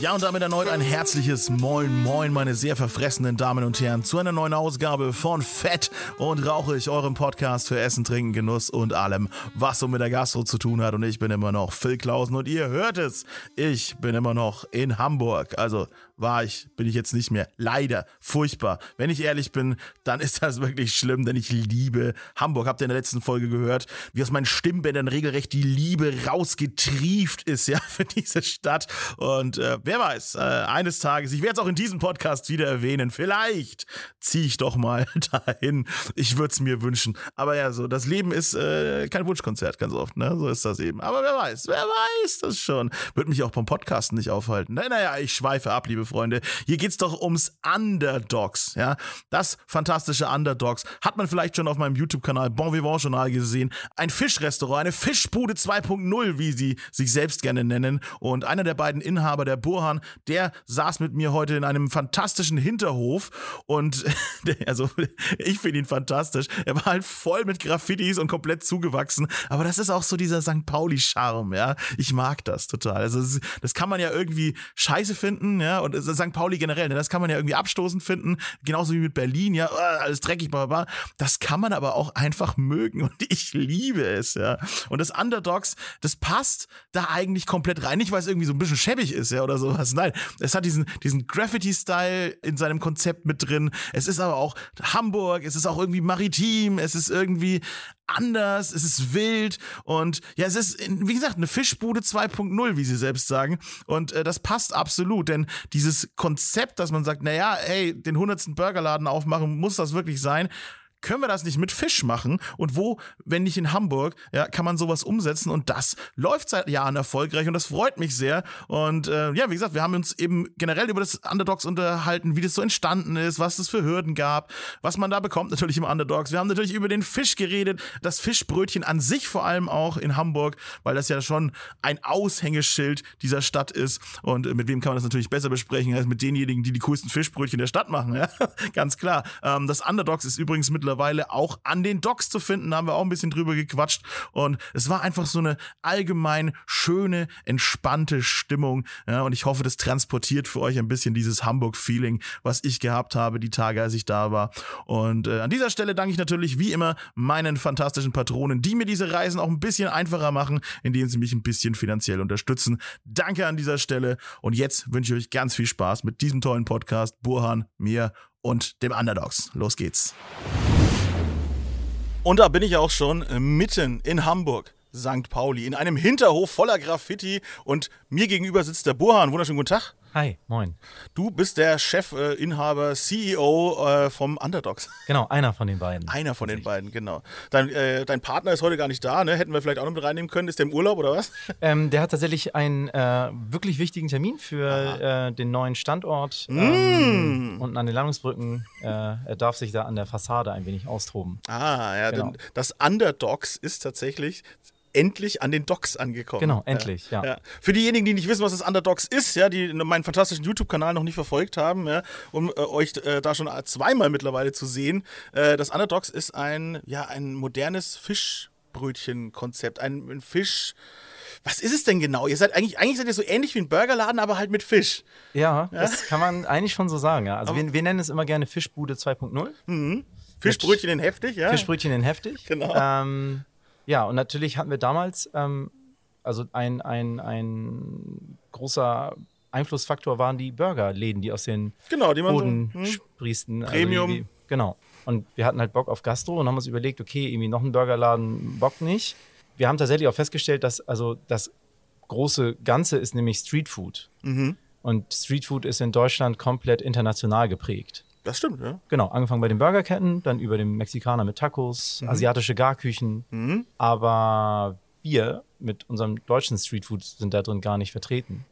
Ja, und damit erneut ein herzliches Moin Moin, meine sehr verfressenen Damen und Herren, zu einer neuen Ausgabe von Fett und Rauchig, eurem Podcast für Essen, Trinken, Genuss und allem, was so mit der Gastro zu tun hat. Und ich bin immer noch Phil Klausen und ihr hört es, ich bin immer noch in Hamburg. Also war ich, bin ich jetzt nicht mehr. Leider, furchtbar. Wenn ich ehrlich bin, dann ist das wirklich schlimm, denn ich liebe Hamburg. Habt ihr in der letzten Folge gehört, wie aus meinen Stimmbändern regelrecht die Liebe rausgetrieft ist, ja, für diese Stadt. Und äh, wer weiß, äh, eines Tages, ich werde es auch in diesem Podcast wieder erwähnen, vielleicht ziehe ich doch mal dahin. Ich würde es mir wünschen. Aber ja, so, das Leben ist äh, kein Wunschkonzert ganz oft, ne? So ist das eben. Aber wer weiß, wer weiß das schon. Wird mich auch beim Podcasten nicht aufhalten. Naja, ich schweife ab, liebe Freunde. Hier geht's doch ums Underdogs, ja. Das fantastische Underdogs hat man vielleicht schon auf meinem YouTube-Kanal Bon Vivant Journal gesehen. Ein Fischrestaurant, eine Fischbude 2.0, wie sie sich selbst gerne nennen. Und einer der beiden Inhaber, der Burhan, der saß mit mir heute in einem fantastischen Hinterhof und also ich finde ihn fantastisch. Er war halt voll mit Graffitis und komplett zugewachsen, aber das ist auch so dieser St. Pauli-Charme, ja. Ich mag das total. Also das, kann man ja irgendwie scheiße finden, ja, und St. Pauli generell, ne, das kann man ja irgendwie abstoßend finden, genauso wie mit Berlin, ja, äh, alles dreckig, bla, bla. Das kann man aber auch einfach mögen und ich liebe es, ja. Und das Underdogs, das passt da eigentlich komplett rein, nicht weil es irgendwie so ein bisschen schäbig ist, ja, oder sowas. Nein, es hat diesen, diesen Graffiti-Style in seinem Konzept mit drin. Es ist aber auch Hamburg, es ist auch irgendwie maritim, es ist irgendwie anders, es ist wild und ja, es ist, wie gesagt, eine Fischbude 2.0, wie sie selbst sagen. Und äh, das passt absolut, denn dieses Konzept, dass man sagt, naja, hey, den hundertsten Burgerladen aufmachen, muss das wirklich sein? Können wir das nicht mit Fisch machen? Und wo, wenn nicht in Hamburg, ja, kann man sowas umsetzen? Und das läuft seit Jahren erfolgreich und das freut mich sehr. Und äh, ja, wie gesagt, wir haben uns eben generell über das Underdogs unterhalten, wie das so entstanden ist, was es für Hürden gab, was man da bekommt natürlich im Underdogs. Wir haben natürlich über den Fisch geredet, das Fischbrötchen an sich vor allem auch in Hamburg, weil das ja schon ein Aushängeschild dieser Stadt ist. Und äh, mit wem kann man das natürlich besser besprechen als mit denjenigen, die die coolsten Fischbrötchen der Stadt machen, ja? Ganz klar. Ähm, das Underdogs ist übrigens mittlerweile mittlerweile auch an den Docks zu finden. Da haben wir auch ein bisschen drüber gequatscht. Und es war einfach so eine allgemein schöne, entspannte Stimmung. Ja, und ich hoffe, das transportiert für euch ein bisschen dieses Hamburg-Feeling, was ich gehabt habe, die Tage, als ich da war. Und äh, an dieser Stelle danke ich natürlich wie immer meinen fantastischen Patronen, die mir diese Reisen auch ein bisschen einfacher machen, indem sie mich ein bisschen finanziell unterstützen. Danke an dieser Stelle. Und jetzt wünsche ich euch ganz viel Spaß mit diesem tollen Podcast. Burhan, mir und dem Underdogs. Los geht's. Und da bin ich auch schon mitten in Hamburg. St. Pauli, in einem Hinterhof voller Graffiti und mir gegenüber sitzt der Burhan. Wunderschönen guten Tag. Hi, moin. Du bist der Chefinhaber, äh, CEO äh, vom Underdogs. Genau, einer von den beiden. Einer von den beiden, genau. Dein, äh, dein Partner ist heute gar nicht da, ne? Hätten wir vielleicht auch noch mit reinnehmen können. Ist der im Urlaub oder was? Ähm, der hat tatsächlich einen äh, wirklich wichtigen Termin für äh, den neuen Standort Mm. ähm, unten an den Landungsbrücken. Äh, er darf sich da an der Fassade ein wenig austoben. Ah, ja, Genau. denn das Underdogs ist tatsächlich endlich an den Docks angekommen. Genau, endlich, ja. Für diejenigen, die nicht wissen, was das Underdogs ist, ja, die meinen fantastischen YouTube-Kanal noch nicht verfolgt haben, ja, um äh, euch äh, da schon zweimal mittlerweile zu sehen, äh, das Underdogs ist ein, ja, ein modernes Fischbrötchen-Konzept, ein, ein Fisch. Was ist es denn genau? Ihr seid eigentlich, eigentlich seid ihr so ähnlich wie ein Burgerladen, aber halt mit Fisch. Ja, das kann man eigentlich schon so sagen. Ja. Also wir, wir nennen es immer gerne Fischbude 2.0. Fischbrötchen in heftig, ja? Fischbrötchen in heftig. Genau. Ähm, ja, und natürlich hatten wir damals, ähm, also ein, ein, ein großer Einflussfaktor waren die Burgerläden, die aus den Genau, die man Boden so. Hm? sprießen. Premium. Also die, genau. Und wir hatten halt Bock auf Gastro und haben uns überlegt, okay, irgendwie noch ein Burgerladen bockt nicht. Wir haben tatsächlich auch festgestellt, dass also das große Ganze ist nämlich Streetfood. Mhm. Und Streetfood ist in Deutschland komplett international geprägt. Das stimmt, ja. Genau, angefangen bei den Burgerketten, dann über den Mexikaner mit Tacos, asiatische Garküchen. Mhm. Aber wir mit unserem deutschen Streetfood sind da drin gar nicht vertreten.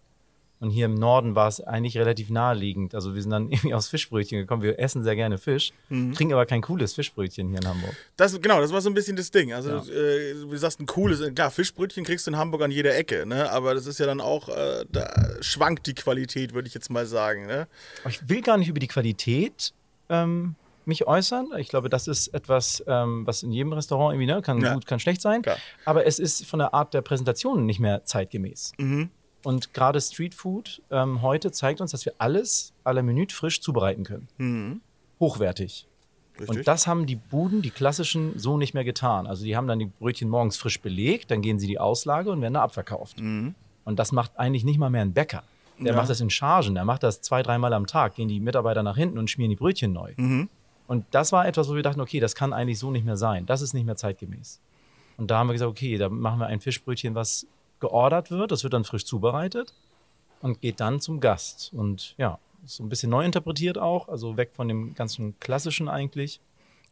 Und hier im Norden war es eigentlich relativ naheliegend. Also wir sind dann irgendwie aus Fischbrötchen gekommen. Wir essen sehr gerne Fisch, Mhm. kriegen aber kein cooles Fischbrötchen hier in Hamburg. Das, genau, das war so ein bisschen das Ding. Also, Ja. äh, du sagst, ein cooles, klar, Fischbrötchen kriegst du in Hamburg an jeder Ecke, ne? Aber das ist ja dann auch, äh, da schwankt die Qualität, würde ich jetzt mal sagen, ne? Ich will gar nicht über die Qualität ähm, mich äußern. Ich glaube, das ist etwas, ähm, was in jedem Restaurant irgendwie, ne, kann Ja. gut, kann schlecht sein. Klar. Aber es ist von der Art der Präsentation nicht mehr zeitgemäß. Mhm. Und gerade Streetfood ähm, heute zeigt uns, dass wir alles à la Minute frisch zubereiten können. Mhm. Hochwertig. Richtig. Und das haben die Buden, die klassischen, so nicht mehr getan. Also die haben dann die Brötchen morgens frisch belegt, dann gehen sie die Auslage und werden da abverkauft. Und das macht eigentlich nicht mal mehr ein Bäcker. Der Mhm. Ja. macht das in Chargen, der macht das zwei, dreimal am Tag, gehen die Mitarbeiter nach hinten und schmieren die Brötchen neu. Mhm. Und das war etwas, wo wir dachten, okay, das kann eigentlich so nicht mehr sein. Das ist nicht mehr zeitgemäß. Und da haben wir gesagt, okay, da machen wir ein Fischbrötchen, was geordert wird. Das wird dann frisch zubereitet und geht dann zum Gast. Und ja, so ein bisschen neu interpretiert auch, also weg von dem ganzen klassischen eigentlich.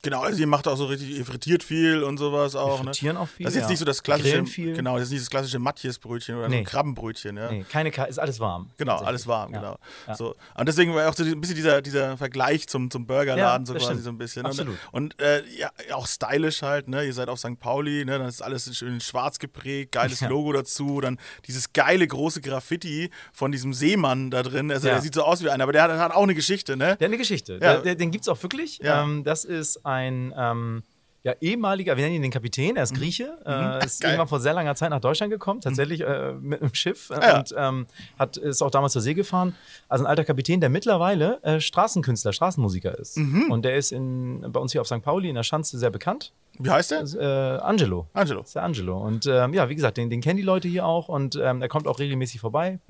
Genau, also ihr macht auch so richtig, ihr frittiert viel und sowas auch, ne? frittieren auch viel, Das ist jetzt ja. nicht so das klassische, genau, das ist nicht das klassische Matjesbrötchen oder so Nee. ein Krabbenbrötchen, ja. Nee, keine Ka ist alles warm. Genau, alles warm, Ja. genau. Ja. So. Und deswegen war auch so ein bisschen dieser, dieser Vergleich zum, zum Burgerladen so quasi stimmt. so ein bisschen. Absolut. Und, und äh, ja, auch stylisch halt, ne? Ihr seid auf St. Pauli, ne? Dann ist alles schön schwarz geprägt, geiles. Logo dazu, dann dieses geile große Graffiti von diesem Seemann da drin. Also der sieht so aus wie einer, aber der hat, hat auch eine Geschichte, ne? Der hat eine Geschichte. Der, der, den gibt es auch wirklich. Ähm, das ist ein ähm, ja, ehemaliger, wir nennen ihn den Kapitän, er ist Grieche, äh, ist Mhm. Geil. irgendwann vor sehr langer Zeit nach Deutschland gekommen, tatsächlich äh, mit einem Schiff äh, Ja. und ähm, hat, ist auch damals zur See gefahren. Also ein alter Kapitän, der mittlerweile äh, Straßenkünstler, Straßenmusiker ist. Mhm. Und der ist in, bei uns hier auf St. Pauli in der Schanze sehr bekannt. Wie heißt der? Äh, Angelo. Angelo. Das ist der Angelo. Und ähm, ja, wie gesagt, den, den kennen die Leute hier auch und ähm, er kommt auch regelmäßig vorbei.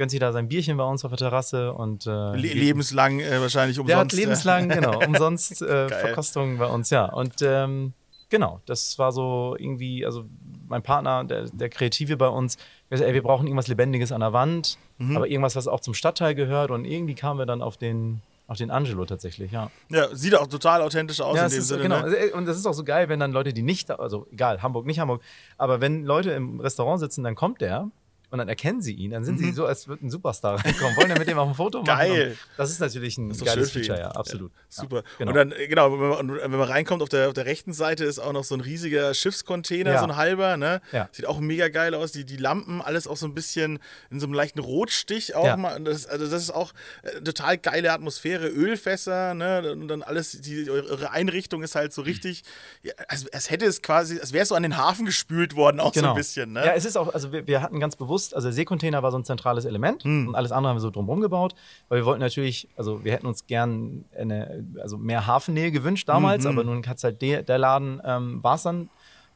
Gönnt sich da sein Bierchen bei uns auf der Terrasse und äh. Le lebenslang äh, wahrscheinlich umsonst. der hat äh, lebenslang, genau, umsonst äh. Verkostungen bei uns, ja. Und ähm, genau, das war so irgendwie, also mein Partner, der, der Kreative bei uns, gesagt, ey, wir brauchen irgendwas Lebendiges an der Wand, Mhm. aber irgendwas, was auch zum Stadtteil gehört. Und irgendwie kamen wir dann auf den, auf den Angelo tatsächlich, ja. Ja, sieht auch total authentisch aus ja in dem ist, Sinne. genau. Ne? Und das ist auch so geil, wenn dann Leute, die nicht, also egal, Hamburg, nicht Hamburg, aber wenn Leute im Restaurant sitzen, dann kommt der. Und dann erkennen sie ihn, dann sind sie so, als würde ein Superstar reinkommen. Wollen dann mit dem auf ein Foto machen? Mhm. Geil. Das ist natürlich ein ist geiles Feature, ja, absolut. Super. Ja, genau. Und dann, äh, genau, wenn man, und wenn man reinkommt, auf der, auf der rechten Seite ist auch noch so ein riesiger Schiffscontainer, Ja. so ein halber, ne? Ja. Sieht auch mega geil aus. Die, die Lampen, alles auch so ein bisschen in so einem leichten Rotstich auch Ja. mal. Das, also das ist auch äh, total geile Atmosphäre. Ölfässer, ne? Und dann alles, die, eure Einrichtung ist halt so richtig, ja, als, als hätte es quasi, als wäre es so an den Hafen gespült worden, auch so ein bisschen, ne? Genau. Ja, es ist auch, also wir, wir hatten ganz bewusst, also der Seekontainer war so ein zentrales Element Hm. und alles andere haben wir so drumherum gebaut, weil wir wollten natürlich, also wir hätten uns gern eine, also mehr Hafennähe gewünscht damals, Mhm. aber nun hat es halt der, der Laden, ähm, war es dann.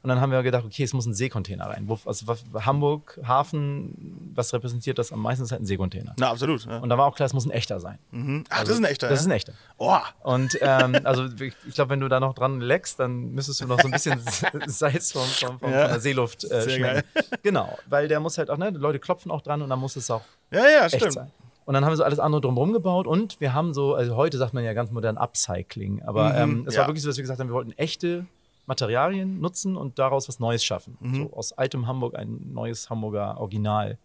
Und dann haben wir gedacht, okay, es muss ein Seekontainer rein. Wo, also was- Hamburg, Hafen, was repräsentiert das am meisten? ist halt ein Seekontainer. Na, absolut. Ja. Und da war auch klar, es muss ein echter sein. Mhm. Ach, das ist ein echter. Das ja? ist ein echter. Oh, Und ähm, also ich glaube, wenn du da noch dran leckst, dann müsstest du noch so ein bisschen Salz vom, vom, vom, Ja. von der Seeluft äh, Sehr schmecken. Genau, weil der muss halt auch, ne, die Leute klopfen auch dran und dann muss es auch ja, ja, echt stimmt. sein. Und dann haben wir so alles andere drumherum gebaut und wir haben so, also heute sagt man ja ganz modern Upcycling, aber Mhm, ähm, es ja. war wirklich so, dass wir gesagt haben, wir wollten echte Materialien nutzen und daraus was Neues schaffen. Mhm. So aus altem Hamburg ein neues Hamburger Original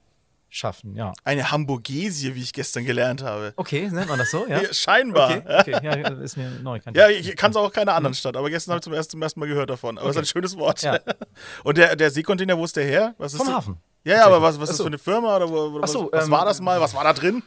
schaffen, ja. Eine Hamburgesie, wie ich gestern gelernt habe. Okay, nennt man das so, ja? Scheinbar. Okay, okay, ja, ist mir neu. kannte Ja, ich. kann es auch keiner anderen Stadt, aber gestern habe ich zum ersten, zum ersten Mal gehört davon. Aber es ist ein schönes Wort. Ja. Und der, der Seekontainer, wo ist der her? Was ist Vom das? Hafen. Ja, ja, aber was, was ist das so. für eine Firma? Oder wo, Ach so, was, was ähm, war das mal? Was war da drin?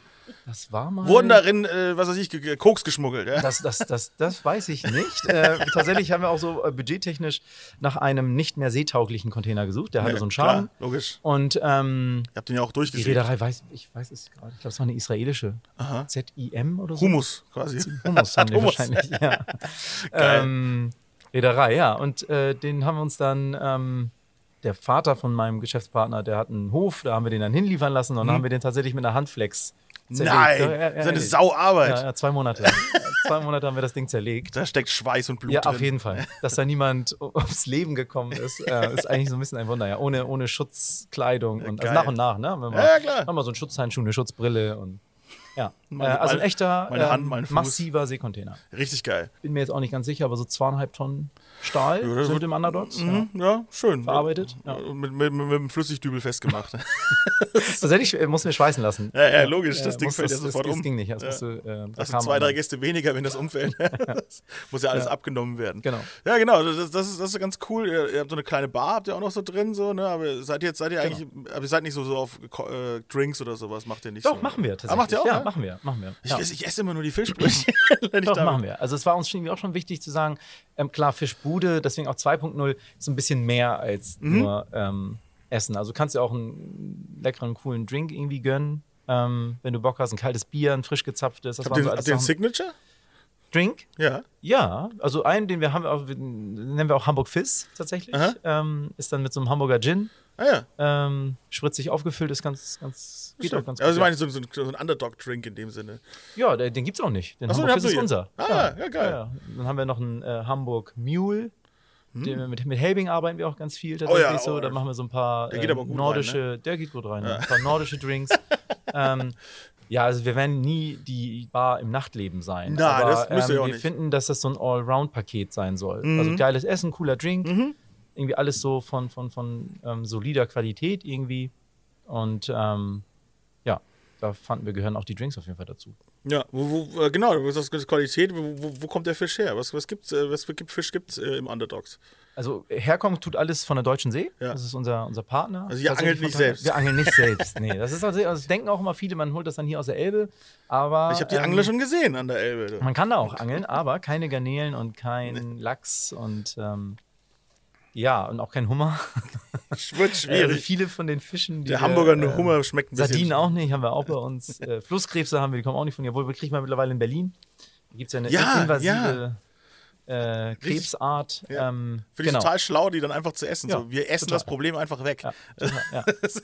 Das war mal. Wurden darin, äh, was weiß ich, ge- Koks geschmuggelt? Ja? Das, das, das, das weiß ich nicht. äh, tatsächlich haben wir auch so äh, budgettechnisch nach einem nicht mehr seetauglichen Container gesucht. Der hatte Nee, so einen klar, Schaden. logisch. Und ähm, Ihr habt den ja auch die durchgeführt. Reederei weiß, ich weiß es gerade. Ich glaube, es war eine israelische. ZIM oder so. Humus quasi. Humus haben die Hummus. wahrscheinlich, ja. ähm, Reederei, ja. Und äh, den haben wir uns dann, ähm, der Vater von meinem Geschäftspartner, der hat einen Hof, da haben wir den dann hinliefern lassen und dann haben wir den tatsächlich mit einer Handflex zerlegt. Mhm. Nein, Ja, ja, ja, ist eine. Sauarbeit. Ja, zwei Monate. zwei Monate haben wir das Ding zerlegt. Da steckt Schweiß und Blut Ja, drin. auf jeden Fall. Dass da niemand ums Leben gekommen ist, äh, ist eigentlich so ein bisschen ein Wunder. Ja, ohne, ohne Schutzkleidung und also nach und nach, ne? Haben wir mal, ja, klar. Haben wir so einen Schutzhandschuh, eine Schutzbrille und Ja, Meine- äh, also ein echter, meine Hand, ähm, mein Fuß. massiver Seekontainer. Richtig geil. Bin mir jetzt auch nicht ganz sicher, aber so zweieinhalb Tonnen Stahl Ja, sind im Underdogs. Ja. Mhm, ja, schön. Verarbeitet, ja. Mit, mit, mit, dem Flüssigdübel festgemacht. Das hätte ich, äh, muss mir schweißen lassen. Ja, ja, logisch, das Äh, Ding fällt ja das, sofort das, um. Das ging nicht. Das Ja. musste, äh, Also zwei, drei Gäste weniger, wenn das umfällt. Das muss ja alles abgenommen werden. Genau. Ja, genau. Das, das, ist, das ist ganz cool. Ihr, ihr habt so eine kleine Bar, habt ihr auch noch so drin, so, ne? Aber seid ihr jetzt, seid ihr eigentlich, aber ihr seid nicht so, so auf äh, Drinks oder sowas, macht ihr nicht Doch, so. machen wir tatsächlich. Ah, macht ihr auch? Ja, ja? machen wir, machen wir. Ich, ja. esse, ich esse immer nur die Fischbrötchen. Doch, machen wir. Also es war uns auch schon wichtig zu sagen, ähm, klar, Fischbude, deswegen auch 2.0 ist ein bisschen mehr als Mhm. nur ähm, Essen. Also du kannst dir auch einen leckeren, coolen Drink irgendwie gönnen, ähm, wenn du Bock hast. Ein kaltes Bier, ein frisch gezapftes. Das Habt ihr, so Sachen. Signature? Drink? Ja. Ja, also einen, den wir haben, auch, den nennen wir auch Hamburg Fizz tatsächlich. Ähm, ist dann mit so einem Hamburger Gin. Ah ja. Ähm, spritzig aufgefüllt, ist ganz, ganz, geht auch ganz also ich gut. meine, so, so, ein- so ein Underdog-Drink in dem Sinne. Ja, den, den gibt's auch nicht. Den Ach so, Hamburg den ist ihr unser. Ah, ja, geil. Ja, Dann haben wir noch einen äh, Hamburg Mule. Den, wir mit, mit Helbing arbeiten wir auch ganz viel Hm. Oh ja, tatsächlich so. oh, Da machen wir so ein paar der geht ähm, aber gut rein, nordische, der geht gut rein, ja. ein paar nordische Drinks. ähm, ja, also wir werden nie die Bar im Nachtleben sein. Nein, aber, das müsst ihr ähm, auch Wir nicht. finden, dass das so ein Allround-Paket sein soll. Mhm. Also geiles Essen, cooler Drink, irgendwie alles so von, von, von ähm, solider Qualität irgendwie. Und ähm, ja, da fanden wir, gehören auch die Drinks auf jeden Fall dazu. Ja, wo, wo, äh, genau, du sagst, das ist Qualität. Wo, wo, kommt der Fisch her? Was, was gibt's, äh, was für gibt- Fisch gibt es äh, im Underdogs? Also herkommen tut alles von der Deutschen See. Ja. Das ist unser, unser Partner. Also ihr angelt nicht selbst? Wir angeln nicht selbst. Nee, das ist also das denken auch immer viele, man holt das dann hier aus der Elbe. Aber Ich habe die ähm, Angler schon gesehen an der Elbe. Man kann da auch angeln, aber keine Garnelen und kein Lachs und ähm, ja, und auch kein Hummer. Wird Also schwierig. viele von den Fischen, die der wir, Hamburger äh, Hummer schmeckt ein bisschen. Sardinen auch nicht, haben wir auch bei uns. Äh, Flusskrebse haben wir, die kommen auch nicht von hier. Obwohl, wir kriegen wir mittlerweile in Berlin. Da gibt es ja eine Ja, invasive Äh, Krebsart. Ja. Ähm, Finde ich genau. total schlau, die dann einfach zu essen. Ja, so, wir essen total. das Problem einfach weg. Ja, ja. Das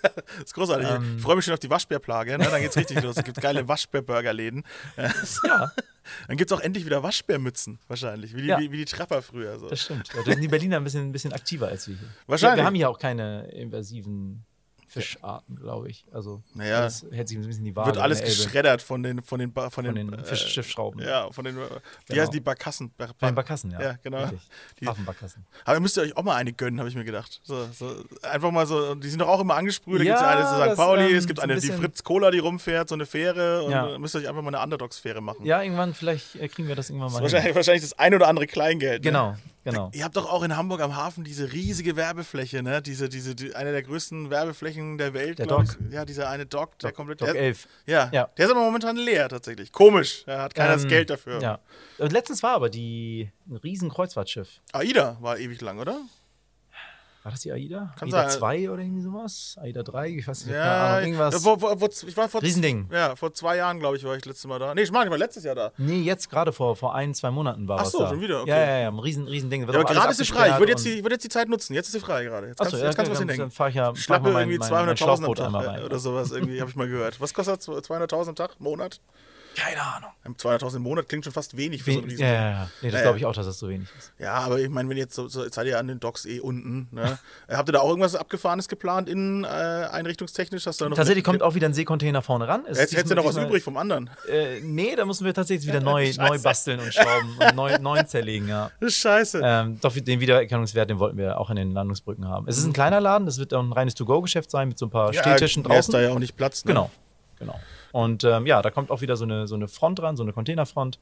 ist großartig. Ähm. ich freue mich schon auf die Waschbärplage. Ne? Dann geht's richtig los. Es gibt geile Waschbärburgerläden. ja, Dann gibt es auch endlich wieder Waschbärmützen, wahrscheinlich. Wie die, Ja. wie, wie die Trapper früher. So. das stimmt. Ja, da sind die Berliner ein bisschen, ein bisschen aktiver als wir hier. Wahrscheinlich. Wir, wir haben hier auch keine invasiven Fischarten, glaube ich. Also, Naja, das hält sich ein bisschen die Waage. Wird alles in der Elbe. geschreddert von den von den Ba- von Von den, den äh, Fischschiffschrauben. Ja, von den äh, wie Genau. heißen die Barkassen? Bar, den Barkassen, ja. Ja, genau. Richtig. Die- Hafenbarkassen. Aber ihr müsst ihr euch auch mal eine gönnen, habe ich mir gedacht. So, so, einfach mal so, die sind doch auch immer angesprüht. Da Ja, gibt es eine zu St. das, Pauli, ähm, es gibt so ein eine, die Fritz Cola, die rumfährt, so eine Fähre. Und Ja. müsst ihr euch einfach mal eine Underdog-Sphäre machen. Ja, irgendwann, vielleicht äh, kriegen wir das irgendwann mal hin. Wahrscheinlich, wahrscheinlich das ein oder andere Kleingeld. Ne? Genau, genau. Ihr habt doch auch in Hamburg am Hafen diese riesige Werbefläche, ne? Diese, diese, die, eine der größten Werbeflächen der Welt. Der glaub Dock. Ich. Ja, dieser eine Dock, der komplett. Dock der, 11. Ja, Ja. der ist aber momentan leer tatsächlich. Komisch. Da hat keiner das Ähm, Geld dafür. Ja. Und letztens war aber die ein riesen Kreuzfahrtschiff. AIDA war ewig lang, oder? War das die AIDA? Kann AIDA sein. 2 oder irgendwie sowas? AIDA 3? Ich weiß nicht, Ja, Ahnung. Irgendwas. ja, Wo, wo, wo, ich war vor, Riesending. Ja, vor zwei Jahren, glaube ich, war ich letztes Mal da. Nee, ich meine, ich war letztes Jahr da. Nee, jetzt gerade vor, vor ein, zwei Monaten war Ach was so, da. schon wieder, okay. Ja, ja, ja, ein riesen, riesen Ding. Wird Ja, aber gerade ist sie frei. Ich würde jetzt, die, ich würde jetzt die Zeit nutzen. Jetzt ist sie frei gerade. Jetzt kannst, Achso, jetzt kannst du was hindenken. dann fahre ich ja Schlappe irgendwie mein, mein 200.000 am Tag rein. oder sowas. Irgendwie habe ich mal gehört. Was kostet das? 200.000 am Tag? Monat? Keine Ahnung. 200.000 im Monat klingt schon fast wenig für so ein Riesen. ja, ja, ja. Nee, das Ja, glaube ja. ich auch, dass das so wenig ist. Ja, aber ich meine, wenn jetzt so, so jetzt seid ihr an den Docks eh unten. Ne? Äh, Habt ihr da auch irgendwas Abgefahrenes geplant, innen äh, einrichtungstechnisch? Hast du da noch Tatsächlich kommt auch wieder ein Seekontainer vorne ran. Es ist Jetzt hättest du noch was übrig vom anderen. Äh, nee, da müssen wir tatsächlich wieder neu, neu basteln und schrauben und neu, neu zerlegen, ja. Ist scheiße. Ähm, doch den Wiedererkennungswert, den wollten wir auch in den Landungsbrücken haben. Es ist ein kleiner Laden, das wird auch ein reines To-Go-Geschäft sein mit so ein paar Stehtischen mehr ist draußen. da ja auch nicht Platz. Ne? Genau, genau. Und ähm, ja, da kommt auch wieder so eine, so eine Front dran, so eine Containerfront.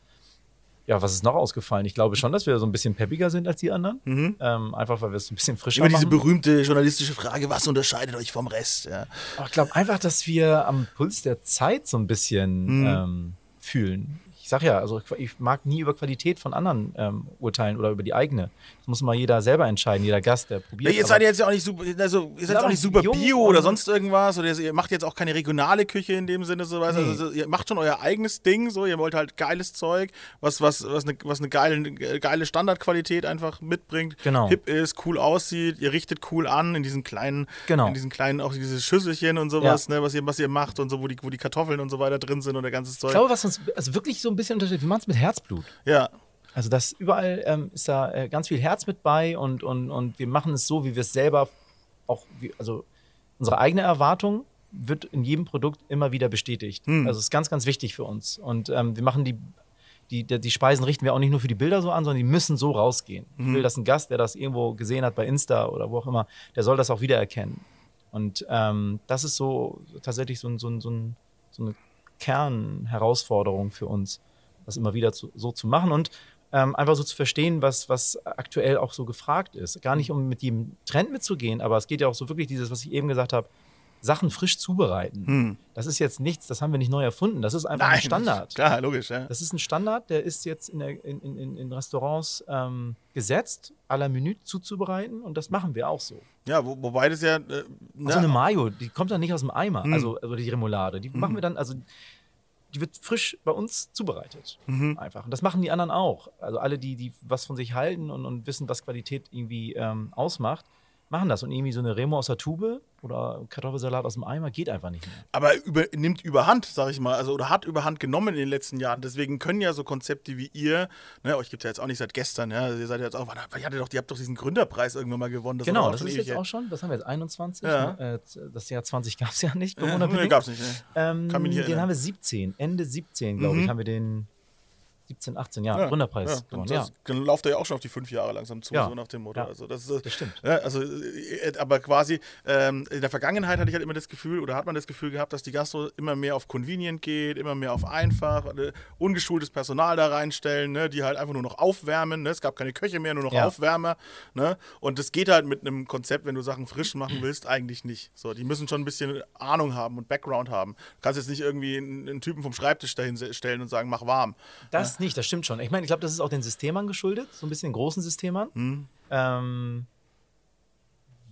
Ja, was ist noch ausgefallen? Ich glaube schon, dass wir so ein bisschen peppiger sind als die anderen. Ähm, einfach, weil wir es ein bisschen frischer Immer diese machen. berühmte journalistische Frage, was unterscheidet euch vom Rest? Ja. Aber ich glaube einfach, dass wir am Puls der Zeit so ein bisschen Mhm. ähm, fühlen. Ich sag ja, also ich mag nie über Qualität von anderen ähm, urteilen oder über die eigene. Das muss mal jeder selber entscheiden, jeder Gast, der probiert. Ja, ihr seid jetzt ja auch nicht super, also ihr seid jetzt auch nicht super Bio oder sonst irgendwas oder ihr macht jetzt auch keine regionale Küche in dem Sinne sowas. Nee. Also ihr macht schon euer eigenes Ding, so ihr wollt halt geiles Zeug, was was was eine was eine geile geile Standardqualität einfach mitbringt, Genau. hip ist, cool aussieht, ihr richtet cool an in diesen kleinen Genau. in diesen kleinen auch diese Schüsselchen und sowas, ne, was ihr was ihr macht und so wo die wo die Kartoffeln und so weiter drin sind und der ganze Zeug. ich glaube, was uns also wirklich so ein bisschen unterscheidet, wir machen es mit Herzblut. ja. Also das überall ähm, ist da äh, ganz viel Herz mit bei und, und, und wir machen es so, wie wir es selber auch, wie, also unsere eigene Erwartung wird in jedem Produkt immer wieder bestätigt. Hm. Also es ist ganz, ganz wichtig für uns. Und ähm, wir machen die, die, die, Speisen richten wir auch nicht nur für die Bilder so an, sondern die müssen so rausgehen. Ich will, dass ein Gast, der das irgendwo gesehen hat bei Insta oder wo auch immer, der soll das auch wiedererkennen. Und ähm, das ist so tatsächlich so, ein- so, ein- so, ein, so eine Kernherausforderung für uns, das immer wieder zu, so zu machen und ähm, einfach so zu verstehen, was, was aktuell auch so gefragt ist. Gar nicht, um mit jedem Trend mitzugehen, aber es geht ja auch so wirklich dieses, was ich eben gesagt habe, Sachen frisch zubereiten. Das ist jetzt nichts, das haben wir nicht neu erfunden, das ist einfach ein Standard. Klar, logisch, ja. Das ist ein Standard, der ist jetzt in, der, in, in, in Restaurants ähm, gesetzt, à la Menü zuzubereiten und das machen wir auch so. Ja, wo, wobei das ja. Äh, Also na, eine Mayo, die kommt dann nicht aus dem Eimer, also, also die Remoulade. Die machen wir dann, also die wird frisch bei uns zubereitet. Einfach. Und das machen die anderen auch. Also alle, die, die was von sich halten und, und wissen, was Qualität irgendwie ähm, ausmacht, machen das. Und irgendwie so eine Remo aus der Tube oder Kartoffelsalat aus dem Eimer geht einfach nicht mehr. aber über, nimmt überhand, sag ich mal, also oder hat überhand genommen in den letzten Jahren. Deswegen können ja so Konzepte wie ihr, ne, euch gibt ja jetzt auch nicht seit gestern, ja, ihr seid ja jetzt auch, ihr hattet doch, ihr habt doch diesen Gründerpreis irgendwann mal gewonnen. Das genau, das ist jetzt her. auch schon, das haben wir jetzt 21. Ja. Äh, das Jahr 20 gab es ja nicht, Ja, nee, gab's nicht, ne. Ähm, Kann mich nicht den haben wir 17, Ende 17, glaube ich, haben wir den 17, 18, ja, Gründerpreis Ja, und Ja. das, Dann lauft er ja auch schon auf die fünf Jahre langsam zu, Ja. so nach dem Motto. Ja. Also das, ist, Das stimmt. Ja, also, äh, aber quasi ähm, in der Vergangenheit hatte ich halt immer das Gefühl, oder hat man das Gefühl gehabt, dass die Gastro immer mehr auf convenient geht, immer mehr auf einfach, äh, ungeschultes Personal da reinstellen, ne, die halt einfach nur noch aufwärmen. Ne? Es gab keine Köche mehr, nur noch. Aufwärmer. Ne? Und das geht halt mit einem Konzept, wenn du Sachen frisch machen willst, eigentlich nicht. So, die müssen schon ein bisschen Ahnung haben und Background haben. Du kannst jetzt nicht irgendwie einen, einen Typen vom Schreibtisch dahin stellen und sagen, mach warm. Das nicht, das stimmt schon. Ich meine, ich glaube, das ist auch den Systemern geschuldet, so ein bisschen den großen Systemern. Hm. Ähm,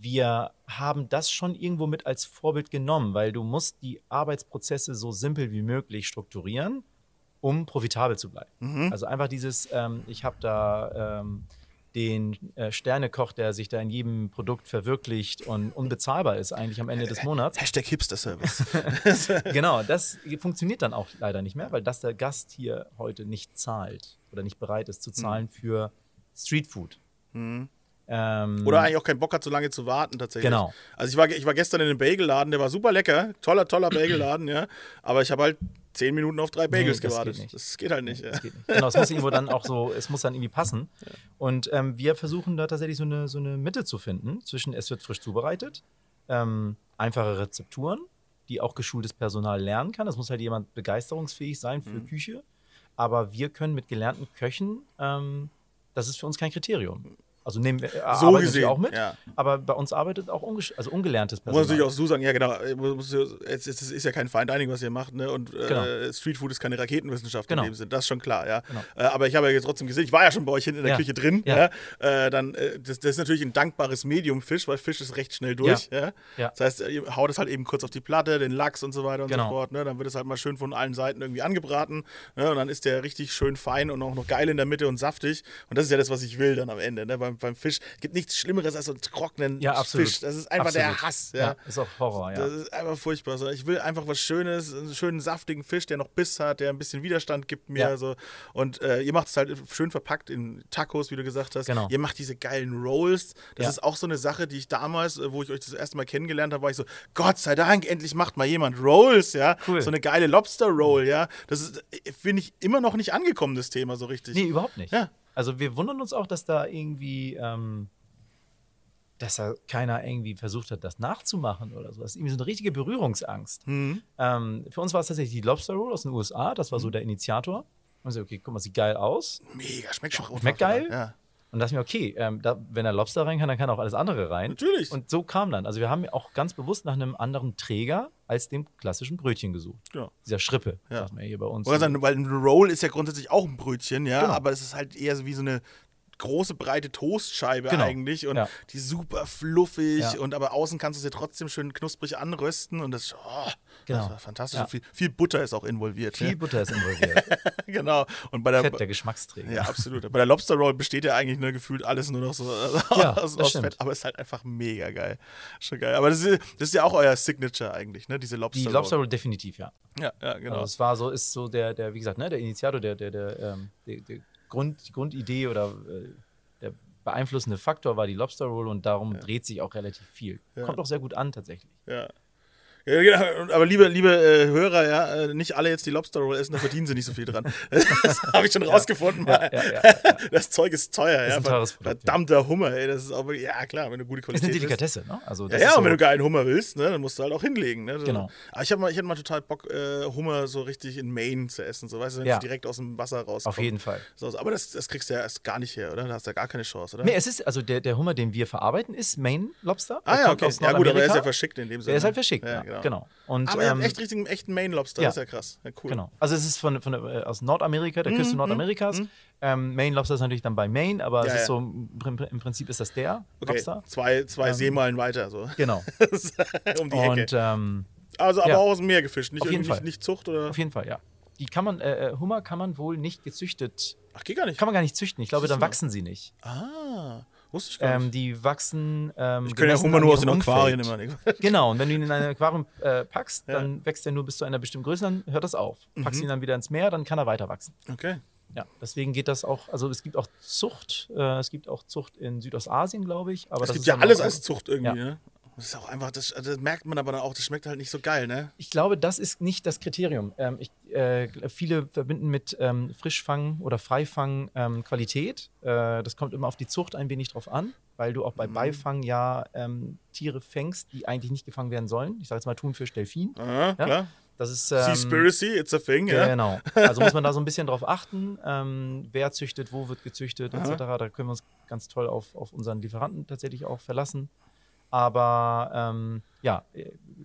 wir haben das schon irgendwo mit als Vorbild genommen, weil du musst die Arbeitsprozesse so simpel wie möglich strukturieren, um profitabel zu bleiben. Mhm. Also einfach dieses, ähm, ich habe da ähm, den äh, Sternekoch, der sich da in jedem Produkt verwirklicht und unbezahlbar ist eigentlich am Ende des Monats. Hashtag Hipster-Service. Genau, das funktioniert dann auch leider nicht mehr, weil das der Gast hier heute nicht zahlt oder nicht bereit ist zu zahlen für Streetfood. Ähm, Oder eigentlich auch keinen Bock hat, so lange zu warten tatsächlich. Genau. Also ich war, ich war gestern in einem Bagelladen, der war super lecker, toller, toller Bagelladen, ja. Aber ich habe halt zehn Minuten auf drei Bagels das gewartet. geht nicht. Das geht halt nicht. Ja. Das geht nicht. Genau, es muss irgendwo dann auch so, es muss dann irgendwie passen. Und ähm, wir versuchen da tatsächlich so eine, so eine Mitte zu finden zwischen es wird frisch zubereitet, ähm, einfache Rezepturen, die auch geschultes Personal lernen kann. Das muss halt jemand begeisterungsfähig sein für Mhm. Küche. Aber wir können mit gelernten Köchen, ähm, das ist für uns kein Kriterium. Also nehmen wir äh, So gesehen, auch mit, ja. aber bei uns arbeitet auch ungesch also ungelerntes Muss man Personal. natürlich auch so sagen, ja genau, äh, muss- muss- es ist ja kein Fine Dining, was ihr macht, ne? Und äh, Genau. Streetfood ist keine Raketenwissenschaft Genau. in dem Sinn, das ist schon klar, ja. Genau. Äh, aber ich habe ja jetzt trotzdem gesehen, ich war ja schon bei euch hinten in der Ja. Küche drin, ja. Ja. Äh, dann, äh, das, das ist natürlich ein dankbares Medium Fisch, weil Fisch ist recht schnell durch, ja. Das heißt, ihr haut es halt eben kurz auf die Platte, den Lachs und so weiter und Genau. so fort, ne? Dann wird es halt mal schön von allen Seiten irgendwie angebraten, ne? Und dann ist der richtig schön fein und auch noch geil in der Mitte und saftig. Und das ist ja das, was ich will dann am Ende, ne? Beim, beim Fisch gibt nichts Schlimmeres als so einen trockenen Ja. Fisch. Das ist einfach der Absolut. Hass, Ja. ja. ist auch Horror, ja. Das ist einfach furchtbar. So, ich will einfach was Schönes, einen schönen saftigen Fisch, der noch Biss hat, der ein bisschen Widerstand gibt mir. Ja. So. Und äh, ihr macht es halt schön verpackt in Tacos, wie du gesagt hast. Genau. Ihr macht diese geilen Rolls. Das ist auch so eine Sache, die ich damals, äh, wo ich euch das erste Mal kennengelernt habe, war ich so, Gott sei Dank, endlich macht mal jemand Rolls, ja. Cool. So eine geile Lobster Roll, ja. Das ist, äh, finde ich, immer noch nicht angekommen, das Thema so richtig. Nee, überhaupt nicht. Ja. Also wir wundern uns auch, dass da irgendwie, ähm, dass da keiner irgendwie versucht hat, das nachzumachen oder so. Das ist irgendwie so eine richtige Berührungsangst. Mhm. Ähm, für uns war es tatsächlich die Lobster Roll aus den USA, das war so der Initiator. Und so, okay, guck mal, sieht geil aus. Mega, schmeckt schon Schmeckt geil? Ja. Und dachte mir, okay, ähm, da, wenn er Lobster rein kann, dann kann auch alles andere rein. Natürlich. Und so kam dann. Also wir haben auch ganz bewusst nach einem anderen Träger als dem klassischen Brötchen gesucht. Ja. Dieser Schrippe, Ja. sagt man hier bei uns. Oder sagen, weil ein Roll ist ja grundsätzlich auch ein Brötchen, ja, Genau. aber es ist halt eher so wie so eine große breite Toastscheibe Genau. eigentlich und Ja. die super fluffig Ja. und aber außen kannst du sie trotzdem schön knusprig anrösten und das, oh, Genau. das war fantastisch. Ja. Viel, viel Butter ist auch involviert. Viel ja. Butter ist involviert. genau. Und bei der, Fett, der Geschmacksträger. ja, absolut. Bei der Lobster Roll besteht ja eigentlich nur gefühlt alles nur noch so Ja, aus, aus. Fett, aber ist halt einfach mega geil. Schon geil. Aber das ist, das ist ja auch euer Signature eigentlich, ne? Diese Lobster Die Roll. Lobster Roll definitiv, ja. Ja, ja, genau. Also es war so, ist so der, der, wie gesagt, ne, der Initiator, der, der, der, ähm, der, der Grund, die Grundidee oder äh, der beeinflussende Faktor war die Lobster Roll und darum dreht sich auch relativ viel. Ja. Kommt auch sehr gut an tatsächlich. Ja. Ja, genau. Aber liebe, liebe äh, Hörer, ja, äh, nicht alle jetzt die Lobster Roll essen, da verdienen sie nicht so viel dran. Das habe ich schon rausgefunden. Ja, mal. ja, ja. Das Zeug ist teuer, ja. ein teures Produkt, Verdammter Hummer, ey. Das ist auch wirklich, ja klar, wenn du gute Ist Qualität eine willst. Delikatesse, ne? Also Ja, das ist und wenn so, du geilen Hummer willst, ne, dann musst du halt auch hinlegen. Ne? Genau. Aber ich, mal, ich hätte mal total Bock, äh, Hummer so richtig in Maine zu essen. So, weißt du, wenn Ja. direkt aus dem Wasser rauskommt. auf jeden Fall. So, aber das, das kriegst du ja erst gar nicht her, oder? Da hast du ja gar keine Chance, oder? Nee, es ist, also der, der Hummer, den wir verarbeiten, ist Maine Lobster. ah ja, okay. Ja gut, aber er ist ja verschickt in dem Sinne. Der ist halt verschickt, ja, ja, genau. genau. Und, Aber ihr habt ähm, echt richtigen, echten Maine Lobster, ja. das ist ja krass. Ja, cool. Genau. Also es ist von, von, äh, aus Nordamerika, der Mhm, Küste Nordamerikas. Ähm, Maine Lobster ist natürlich dann bei Maine, aber Ja, es ist ja. so, im, Prinzip ist das der Okay, Lobster. zwei, zwei Seemeilen weiter, so. Genau. um die Und Ecke. ähm, Also aber auch aus dem Meer gefischt, nicht, Auf jeden irgendwie- Fall. nicht, nicht Zucht oder. auf jeden Fall, ja. Die kann man, äh, äh, Hummer kann man wohl nicht gezüchtet, Ach, geht gar nicht. kann man gar nicht züchten. Ich glaube, dann wachsen sie nicht. Ah, wusste ich gar Ähm, nicht. die wachsen. Ähm, Ich kenne ja Hummer nur aus den Aquarien immer. Genau, und wenn du ihn in ein Aquarium äh, packst, Ja. dann wächst er nur bis zu einer bestimmten Größe, dann hört das auf. Packst ihn dann wieder ins Meer, dann kann er weiter wachsen. Okay. Ja, deswegen geht das auch, also es gibt auch Zucht, äh, es gibt auch Zucht in Südostasien, glaube ich. Aber Es das gibt ist ja alles als Zucht irgendwie, Ja. ne? Das ist auch einfach, das, das merkt man aber dann auch, das schmeckt halt nicht so geil, ne? Ich glaube, das ist nicht das Kriterium. Ähm, ich, äh, viele verbinden mit ähm, Frischfang oder Freifang ähm, Qualität. Äh, das kommt immer auf die Zucht ein wenig drauf an, weil du auch bei Mhm. Beifang ja ähm, Tiere fängst, die eigentlich nicht gefangen werden sollen. Ich sage jetzt mal Thunfisch, Delfin. Aha, Ja? klar. Das ist. Ähm, Seaspiracy, it's a thing, ja. Genau. Also muss man da so ein bisschen drauf achten, ähm, wer züchtet, wo wird gezüchtet, etc. Da können wir uns ganz toll auf, auf unseren Lieferanten tatsächlich auch verlassen. Aber ähm, ja,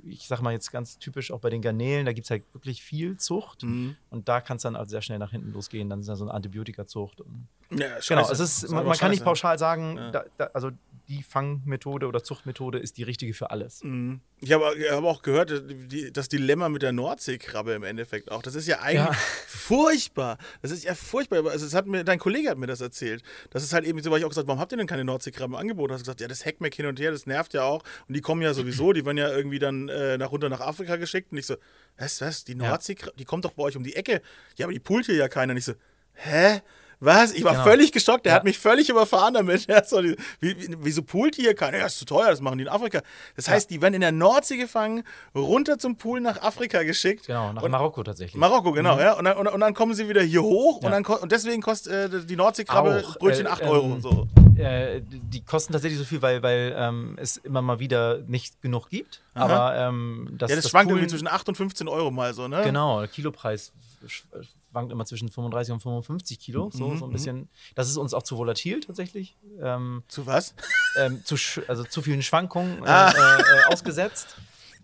ich sag mal jetzt ganz typisch auch bei den Garnelen, da gibt es halt wirklich viel Zucht Mhm. und da kann es dann also sehr schnell nach hinten losgehen. Dann ist da so eine Antibiotikazucht. Ja, genau, scheiße. es ist, Das man, man kann nicht pauschal sagen, Ja. da, da, also die Fangmethode oder Zuchtmethode ist die richtige für alles. Mhm. Ich habe hab auch gehört, die, das Dilemma mit der Nordseekrabbe im Endeffekt auch. Das ist ja eigentlich Ja. furchtbar. Das ist ja furchtbar. Also es hat mir, dein Kollege hat mir das erzählt. Das ist halt eben so, weil ich auch gesagt warum habt ihr denn keine Nordseekrabben angeboten? Hast du gesagt, ja, das Heckmeck hin und her, das nervt ja auch. Und die kommen ja sowieso, die werden ja irgendwie dann äh, nach runter nach Afrika geschickt. Und ich so, was, was, die Ja. Nordseekrabbe, die kommt doch bei euch um die Ecke. Ja, aber die poolt hier ja keiner. Und ich so, hä? Was? Ich war Genau. völlig geschockt. Der Ja. hat mich völlig überfahren damit. Ja, so, die, wie, wieso poolt hier keiner? Ja, ist zu teuer, das machen die in Afrika. Das heißt, die werden in der Nordsee gefangen, runter zum Pool nach Afrika geschickt. Genau, nach und, Marokko tatsächlich. Marokko, genau, ja. Und dann, und, und dann kommen sie wieder hier hoch und, Ja. dann, und deswegen kostet äh, die Nordseekrabbe Auch, Brötchen äh, 8 ähm, Euro und so. Äh, die kosten tatsächlich so viel, weil, weil ähm, es immer mal wieder nicht genug gibt. Aha. Aber ähm, das, Ja, das, das schwankt Poolen- irgendwie zwischen 8 und 15 Euro mal so, ne? Genau, Kilopreis schwankt immer zwischen 35 und 55 Kilo. So, Mhm, so ein bisschen. Das ist uns auch zu volatil tatsächlich. Ähm, Zu was? ähm, zu, also zu vielen Schwankungen äh, Ah. äh, äh, ausgesetzt.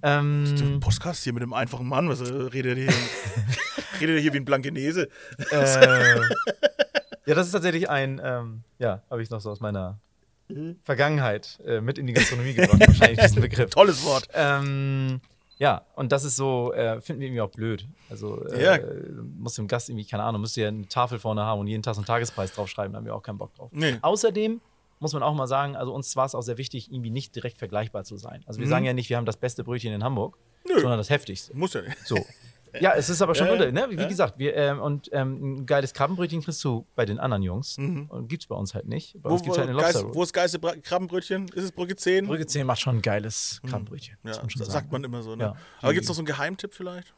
Ähm, Podcast hier mit dem einfachen Mann, was äh, redet er hier? redet er hier wie ein Blankenese? äh, ja, das ist tatsächlich ein, ähm, ja, habe ich noch so aus meiner Mhm. Vergangenheit äh, mit in die Gastronomie gebracht, wahrscheinlich diesen Begriff. Tolles Wort. Ähm, ja, und das ist so, äh, finden wir irgendwie auch blöd. Also, äh, Ja. muss dem Gast irgendwie, keine Ahnung, müsste ja eine Tafel vorne haben und jeden Tag so einen Tagespreis draufschreiben, da haben wir auch keinen Bock drauf. Nee. Außerdem muss man auch mal sagen, also uns war es auch sehr wichtig, irgendwie nicht direkt vergleichbar zu sein. Also, wir Mhm. sagen ja nicht, wir haben das beste Brötchen in Hamburg, Nö. sondern das heftigste. Muss ja nicht. So. Ja, es ist aber schon Ja, unter, ne? Wie ja. gesagt, wir, ähm, und ähm, ein geiles Krabbenbrötchen kriegst du bei den anderen Jungs. Mhm. Und gibt's bei uns halt nicht. Bei Wo, uns gibt's halt eine Geist, Lobster wo ist geilste Bra Krabbenbrötchen? Ist es Brücke 10? Brücke 10 macht schon ein geiles Krabbenbrötchen. Ja, muss man schon das sagen. sagt man immer so, ne? Ja. Aber gibt es noch so einen Geheimtipp vielleicht?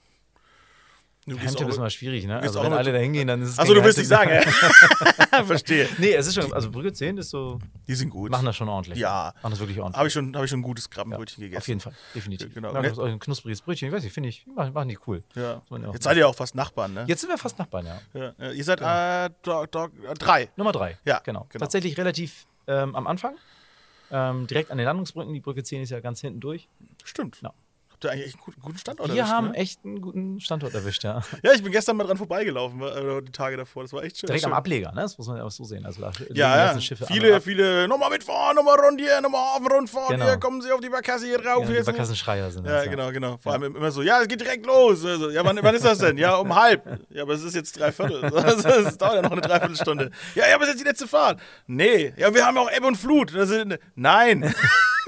Geheimtipp ist immer schwierig, ne? Also wenn alle da hingehen, dann ist es Achso, du willst nicht sagen, ja? Verstehe. Nee, es ist schon, also Brügge 10 ist so, Die sind gut. machen das schon ordentlich. Ja. Machen das wirklich ordentlich. Habe ich, schon- hab ich schon ein gutes ja. Krabbenbrötchen gegessen. Auf jeden Fall, definitiv. Genau. Ja, auch ein knuspriges Brötchen, ich weiß nicht, finde ich, machen, machen die cool. Ja. Ja Jetzt seid ihr auch fast Nachbarn, ne? Jetzt sind wir fast Nachbarn, ja. Ja. Ja. Ihr seid äh, Dog, Dog, äh, drei. Nummer drei. Ja, genau. genau. Tatsächlich relativ ähm, am Anfang. Ähm, direkt an den Landungsbrücken. Die Brücke 10 ist ja ganz hinten durch. Stimmt. Ja. Habt eigentlich echt einen guten, Standort Wir erwischt, haben ne? echt einen guten Standort erwischt, ja. Ja, ich bin gestern mal dran vorbeigelaufen, äh, die Tage davor. Das war echt schön. Direkt schön. am Ableger, ne? Das muss man ja auch so sehen. Also da Ja, ja. Schiffe Viele, viele, nochmal mitfahren, nochmal rund hier, nochmal Hafenrundfahrt Genau. hier, kommen Sie auf die Barkasse hier drauf. Ja, die. Barkassenschreier sind Ja, das, genau, genau. Vor allem immer so, ja, es geht direkt los. Also, ja, wann, wann ist das denn? Ja, um halb. Ja, aber es ist jetzt drei Viertel. Das, das dauert ja noch eine Dreiviertelstunde. Ja, ja, aber es ist jetzt die letzte Fahrt. Nee, ja, wir haben auch Ebbe und Flut. Sind, nein.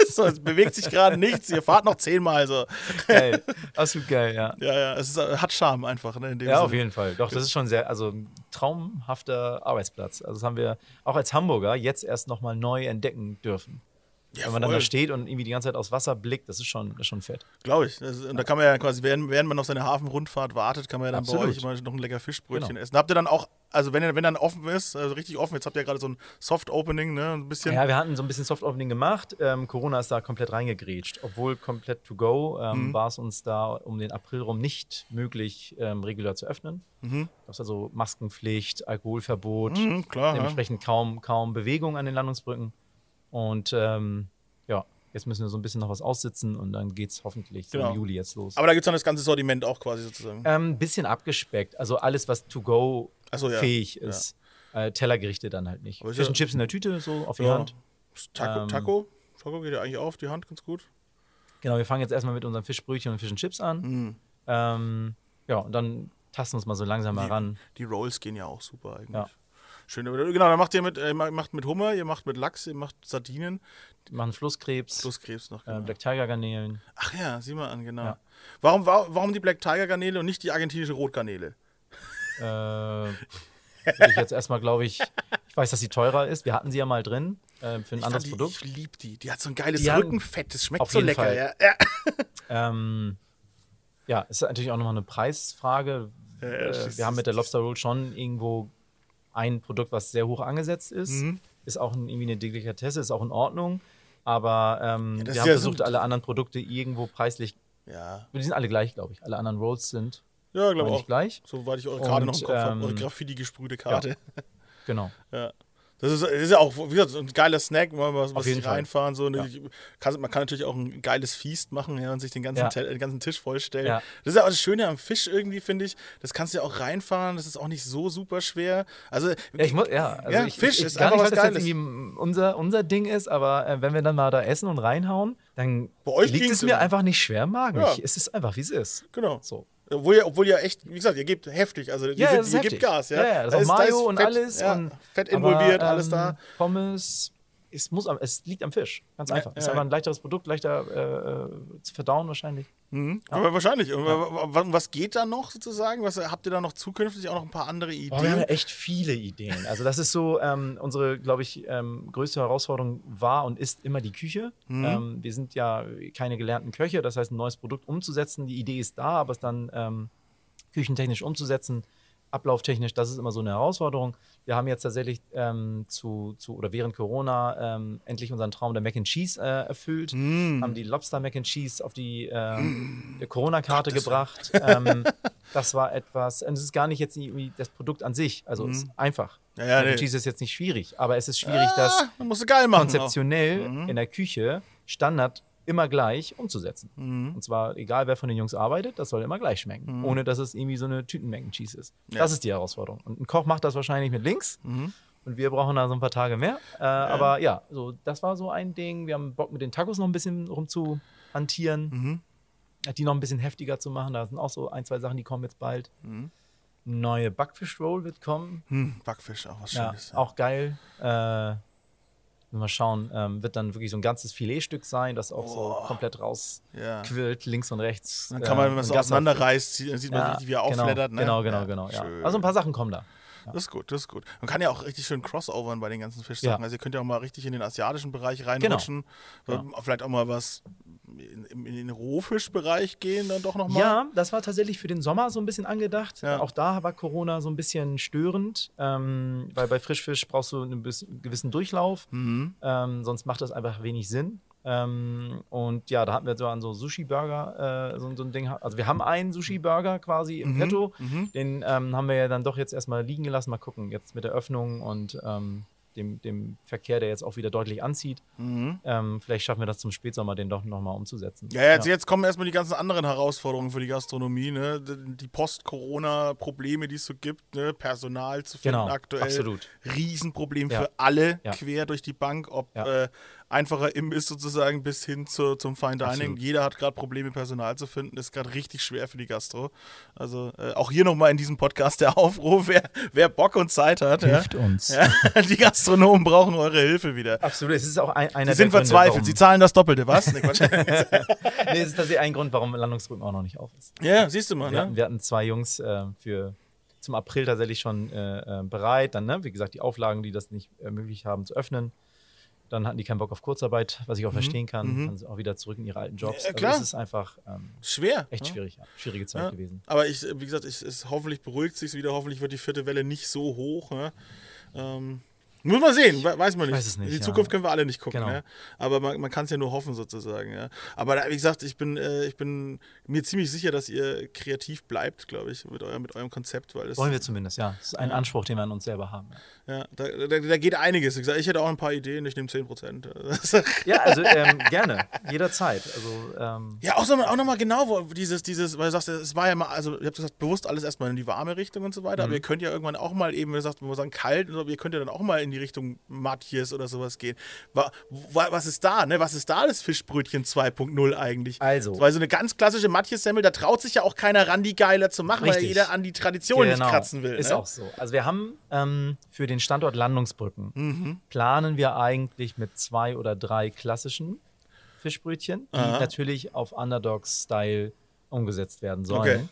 so, es bewegt sich gerade nichts. Ihr fahrt noch zehnmal so. Geil. Absolut geil, ja. Ja, ja, es ist, hat Charme einfach. Ne, Ja, Sinne. auf jeden Fall. Doch, das ist schon sehr, also ein traumhafter Arbeitsplatz. Also das haben wir auch als Hamburger jetzt erst nochmal neu entdecken dürfen. Ja, Wenn man dann voll. da steht und irgendwie die ganze Zeit aufs Wasser blickt, das ist schon, das ist schon fett. Glaube ich. Das, und da kann man ja quasi, während, während man auf seine Hafenrundfahrt wartet, kann man ja dann bei Absolut. euch mal noch ein lecker Fischbrötchen Genau. essen. Habt ihr dann auch, also wenn, ihr- wenn dann offen ist, also richtig offen, jetzt habt ihr ja gerade so ein Soft-Opening, ne? Ein bisschen. Ja, wir hatten so ein bisschen Soft-Opening gemacht. Ähm, Corona ist da komplett reingegrätscht. Obwohl komplett to go, ähm, Mhm. war es uns da um den April rum nicht möglich, ähm, regulär zu öffnen. Mhm. Das ist also Maskenpflicht, Alkoholverbot, Mhm, klar. Ja. dementsprechend kaum, kaum Bewegung an den Landungsbrücken. Und ähm, ja, jetzt müssen wir so ein bisschen noch was aussitzen und dann geht es hoffentlich Genau. im Juli jetzt los. Aber da gibt es dann das ganze Sortiment auch quasi sozusagen. Ein ähm, bisschen abgespeckt. Also alles, was to go so, ja. fähig ist. Äh, Tellergerichte dann halt nicht. Fish ja- Chips in der Tüte, so auf die Ja. Hand. Taco, Ähm, Taco? Taco geht ja eigentlich auf die Hand ganz gut. Genau, wir fangen jetzt erstmal mit unseren Fischbrötchen und and Chips an. Mhm. Ähm, ja, und dann tasten uns mal so langsam mal ran. Die Rolls gehen ja auch super eigentlich. Ja. Schön. aber Genau, dann macht ihr mit, äh, macht mit Hummer, ihr macht mit Lachs, ihr macht Sardinen, Wir machen Flusskrebs, plus Krebs noch. äh, Genau. Black Tiger Garnelen. Ach ja, sieh mal an, genau. Ja. Warum, wa- warum die Black Tiger Garnele und nicht die argentinische Rotgarnele? Äh, würde ich jetzt erstmal, glaube ich, ich weiß, dass sie teurer ist. Wir hatten sie ja mal drin äh, für ein Ich, anderes die, Produkt. ich lieb die. Die hat so ein geiles Die Rückenfett, das schmeckt so lecker. Ja. Ja. Ähm, ja, ist natürlich auch nochmal eine Preisfrage. Ja, äh, wir haben mit der Lobster Roll schon irgendwo ein Produkt, was sehr hoch angesetzt ist. Mhm. Ist auch ein, irgendwie eine Delikatesse, ist auch in Ordnung. Aber ähm, das wir haben ja versucht, so- alle anderen Produkte irgendwo preislich. Ja, Die sind alle gleich, glaube ich. Alle anderen Rolls sind ja glaube aber auch. nicht gleich. Soweit ich eure gerade noch im Kopf habe, ähm, eure Graffiti gesprühte Karte. Genau. Ja. Das ist, ist ja auch, wie gesagt, ein geiler Snack, mal was, was sich reinfahren. So. Ja. Kann, man kann natürlich auch ein geiles Feast machen ja, und sich den ganzen, Ja. Tel- den ganzen Tisch vollstellen. Ja. Das ist ja auch das Schöne am Fisch irgendwie, finde ich. Das kannst du ja auch reinfahren, das ist auch nicht so super schwer. Also, Ja, ich muss, ja, also ich, Fisch ich, ist gar einfach nicht, was was Geiles. unser, unser Ding ist, aber äh, wenn wir dann mal da essen und reinhauen, dann Bei euch liegt es mir einfach nicht schwer im Magen. Ich, es ist einfach, wie es ist. genau. So. Obwohl ihr, obwohl ihr echt, wie gesagt, ihr gebt heftig. Also, ihr, Ja, ist ihr heftig. gebt Gas. Ja, Ja, ja, das Da ist auch da Mayo und Fett, alles Ja, und- Fett involviert, aber, alles ähm, da. Pommes, es, muss, am- es liegt am Fisch. Ganz Ja, einfach. Es ist ja. einfach ein leichteres Produkt, leichter äh, äh, zu verdauen wahrscheinlich. Mhm. Aber wahrscheinlich. Wa- Was geht da noch sozusagen? Was habt ihr da noch zukünftig auch noch ein paar andere Ideen? Wir haben ja echt viele Ideen. Also das ist so, ähm, unsere, glaube ich, ähm, größte Herausforderung war und ist immer die Küche. Mhm. Ähm, wir sind ja keine gelernten Köche, das heißt, ein neues Produkt umzusetzen, die Idee ist da, aber es dann ähm, küchentechnisch umzusetzen, ablauftechnisch, das ist immer so eine Herausforderung. Wir haben jetzt tatsächlich ähm, zu, zu oder während Corona ähm, endlich unseren Traum der Mac and Cheese äh, erfüllt, Mhm. haben die Lobster Mac and Cheese auf die ähm, Corona-Karte Gottes gebracht. ähm, das war etwas, und es ist gar nicht jetzt irgendwie das Produkt an sich, also es ist einfach. Ja, ja, Mac and nee. Cheese ist jetzt nicht schwierig, aber es ist schwierig, das Ah, machen. konzeptionell Mhm. in der Küche Standard immer gleich umzusetzen. Mhm. Und zwar, egal wer von den Jungs arbeitet, das soll immer gleich schmecken. Ohne dass es irgendwie so eine Tüten-Mac and Cheese ist. Ja. Das ist die Herausforderung. Und ein Koch macht das wahrscheinlich mit links. Mhm. Und wir brauchen da so ein paar Tage mehr. Äh, Aber ja, so, das war so ein Ding. Wir haben Bock mit den Tacos noch ein bisschen rumzuhantieren. Mhm. Die noch ein bisschen heftiger zu machen. Da sind auch so ein, zwei Sachen, die kommen jetzt bald. Mhm. Neue Backfish-Roll wird kommen. Hm, Backfisch, auch was Ja, Schönes. auch geil. Äh, mal schauen, ähm, wird dann wirklich so ein ganzes Filetstück sein, das auch so Oh. komplett rausquillt, ja. links und rechts. Dann kann man, wenn man äh, es auseinanderreißt, sieht, sieht man Ja, richtig, wie er genau, aufflattert. Ne? Genau, genau, ja, genau. Ja. Also ein paar Sachen kommen da. Das ist gut, das ist gut. Man kann ja auch richtig schön crossovern bei den ganzen Fischsachen. Ja. Also ihr könnt ja auch mal richtig in den asiatischen Bereich reinrutschen. Genau. Vielleicht auch mal was in, in, in den Rohfischbereich gehen, dann doch nochmal. Ja, das war tatsächlich für den Sommer so ein bisschen angedacht. Ja. Auch da war Corona so ein bisschen störend, ähm, weil bei Frischfisch brauchst du einen gewissen Durchlauf, Mhm. ähm, sonst macht das einfach wenig Sinn. Ähm, und ja, da hatten wir so an so Sushi-Burger, äh, so, so ein Ding. Also wir haben einen Sushi-Burger quasi im Mhm, Petto. mhm. Den ähm, haben wir ja dann doch jetzt erstmal liegen gelassen. Mal gucken, jetzt mit der Öffnung und ähm, dem, dem Verkehr, der jetzt auch wieder deutlich anzieht. Mhm. Ähm, vielleicht schaffen wir das zum Spätsommer, den doch nochmal umzusetzen. Ja, jetzt, jetzt kommen erstmal die ganzen anderen Herausforderungen für die Gastronomie, ne? Die Post-Corona-Probleme, die es so gibt, ne? Personal zu finden Genau, aktuell. absolut. Riesenproblem Ja. für alle Ja. quer durch die Bank, ob Ja. äh, einfacher Imbiss sozusagen bis hin zu, zum Fine Dining. Absolut. Jeder hat gerade Probleme, Personal zu finden. Das ist gerade richtig schwer für die Gastro. Also äh, auch hier nochmal in diesem Podcast der Aufruf, wer, wer Bock und Zeit hat. Hilft uns. Ja? Ja, die Gastronomen brauchen eure Hilfe wieder. Absolut, es ist auch ein, einer Sie sind der Gründe, verzweifelt, warum- sie zahlen das Doppelte, was? Nee, es ist tatsächlich ein Grund, warum Landungsbrücken auch noch nicht auf ist. ja, siehst du mal, Wir, ne? hatten, wir hatten zwei Jungs äh, für zum April tatsächlich schon äh, äh, bereit. Dann, ne, wie gesagt, die Auflagen, die das nicht ermöglicht haben zu öffnen. Dann hatten die keinen Bock auf Kurzarbeit, was ich auch verstehen kann. Dann sind auch wieder zurück in ihre alten Jobs. Mhm. Ja, klar. Also es ist einfach ähm, Schwer. echt ja. schwierig, ja. schwierige Zeit Ja. gewesen. Aber ich, wie gesagt, ich, es, hoffentlich beruhigt sich wieder, hoffentlich wird die vierte Welle nicht so hoch. Ne? Ähm, muss man sehen, we- weiß man nicht. Weiß es nicht, In die. Zukunft können wir alle nicht gucken. Genau. Ne? Aber man, man kann es ja nur hoffen, sozusagen. Aber wie gesagt, ich bin, äh, ich bin mir ziemlich sicher, dass ihr kreativ bleibt, glaube ich, mit, eurem- mit eurem Konzept. Weil Wollen wir zumindest, ja. Das ist ein Anspruch, den wir an uns selber haben. Ja, da, da, da geht einiges. Ich hätte auch ein paar Ideen, ich nehme 10 Prozent. Ja, also ähm, gerne, jederzeit. Also ähm, Ja, auch, so, auch nochmal genau, wo dieses, dieses, weil du sagst, es war ja mal, also ihr habt gesagt, bewusst alles erstmal in die warme Richtung und so weiter, Mhm. aber ihr könnt ja irgendwann auch mal eben, wie du sagst, wir sagen kalt, so, ihr könnt ja dann auch mal in die Richtung Matjes oder sowas gehen. Wa, wa, was ist da, ne? Was ist da das Fischbrötchen 2.0 eigentlich? Also. Weil so eine ganz klassische Matjes-Semmel, da traut sich ja auch keiner ran, die geiler zu machen, weil Richtig. jeder an die Tradition nicht kratzen will. Genau. Ist ne? auch so. Also wir haben ähm, für den Standort Landungsbrücken Mhm. planen wir eigentlich mit zwei oder drei klassischen Fischbrötchen, die Aha. natürlich auf Underdog-Style umgesetzt werden sollen. Okay.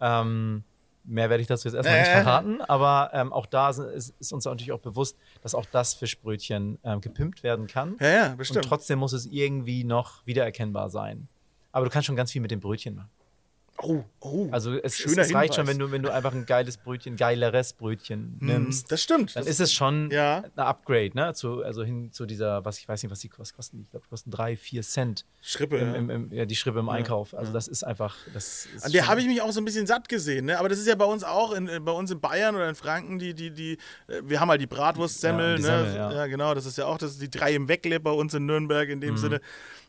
Ähm, mehr werde ich dazu jetzt erstmal nicht Äh. verraten, aber ähm, auch da ist, ist uns natürlich auch bewusst, dass auch das Fischbrötchen ähm, gepimpt werden kann. Ja, ja, Und bestimmt. trotzdem muss es irgendwie noch wiedererkennbar sein. Aber du kannst schon ganz viel mit dem Brötchen machen. Oh, oh. Also es, es, es reicht schon, wenn du, wenn du einfach ein geiles Brötchen, geileres Brötchen nimmst. Hm, Das stimmt. Dann Das- ist es schon Ja. ein Upgrade, ne? Zu, also hin zu dieser, was ich weiß nicht, was die was kosten. Ich glaube, die kosten drei, vier Cent. Schrippe, Im, ja. im, im, ja, die Schrippe im Einkauf. Also das ist einfach. Das ist An der habe ich mich auch so ein bisschen satt gesehen, ne? Aber das ist ja bei uns auch, in, äh, bei uns in Bayern oder in Franken, die, die, die, äh, wir haben halt die Bratwurstsemmel, Ja, die ne? Semmel, ja. genau, das ist ja auch, das ist die drei im Weckle bei uns in Nürnberg in Mhm. dem Sinne.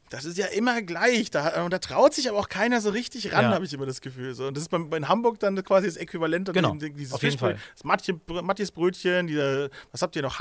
Das ist ja immer gleich. Da, und da traut sich aber auch keiner so richtig ran, Ja. habe ich immer das Gefühl. So. Und das ist bei, bei in Hamburg dann quasi das Äquivalent Genau, eben dieses auf jeden Fall. Das Matje, Matjes Brötchen, dieser, was habt ihr noch?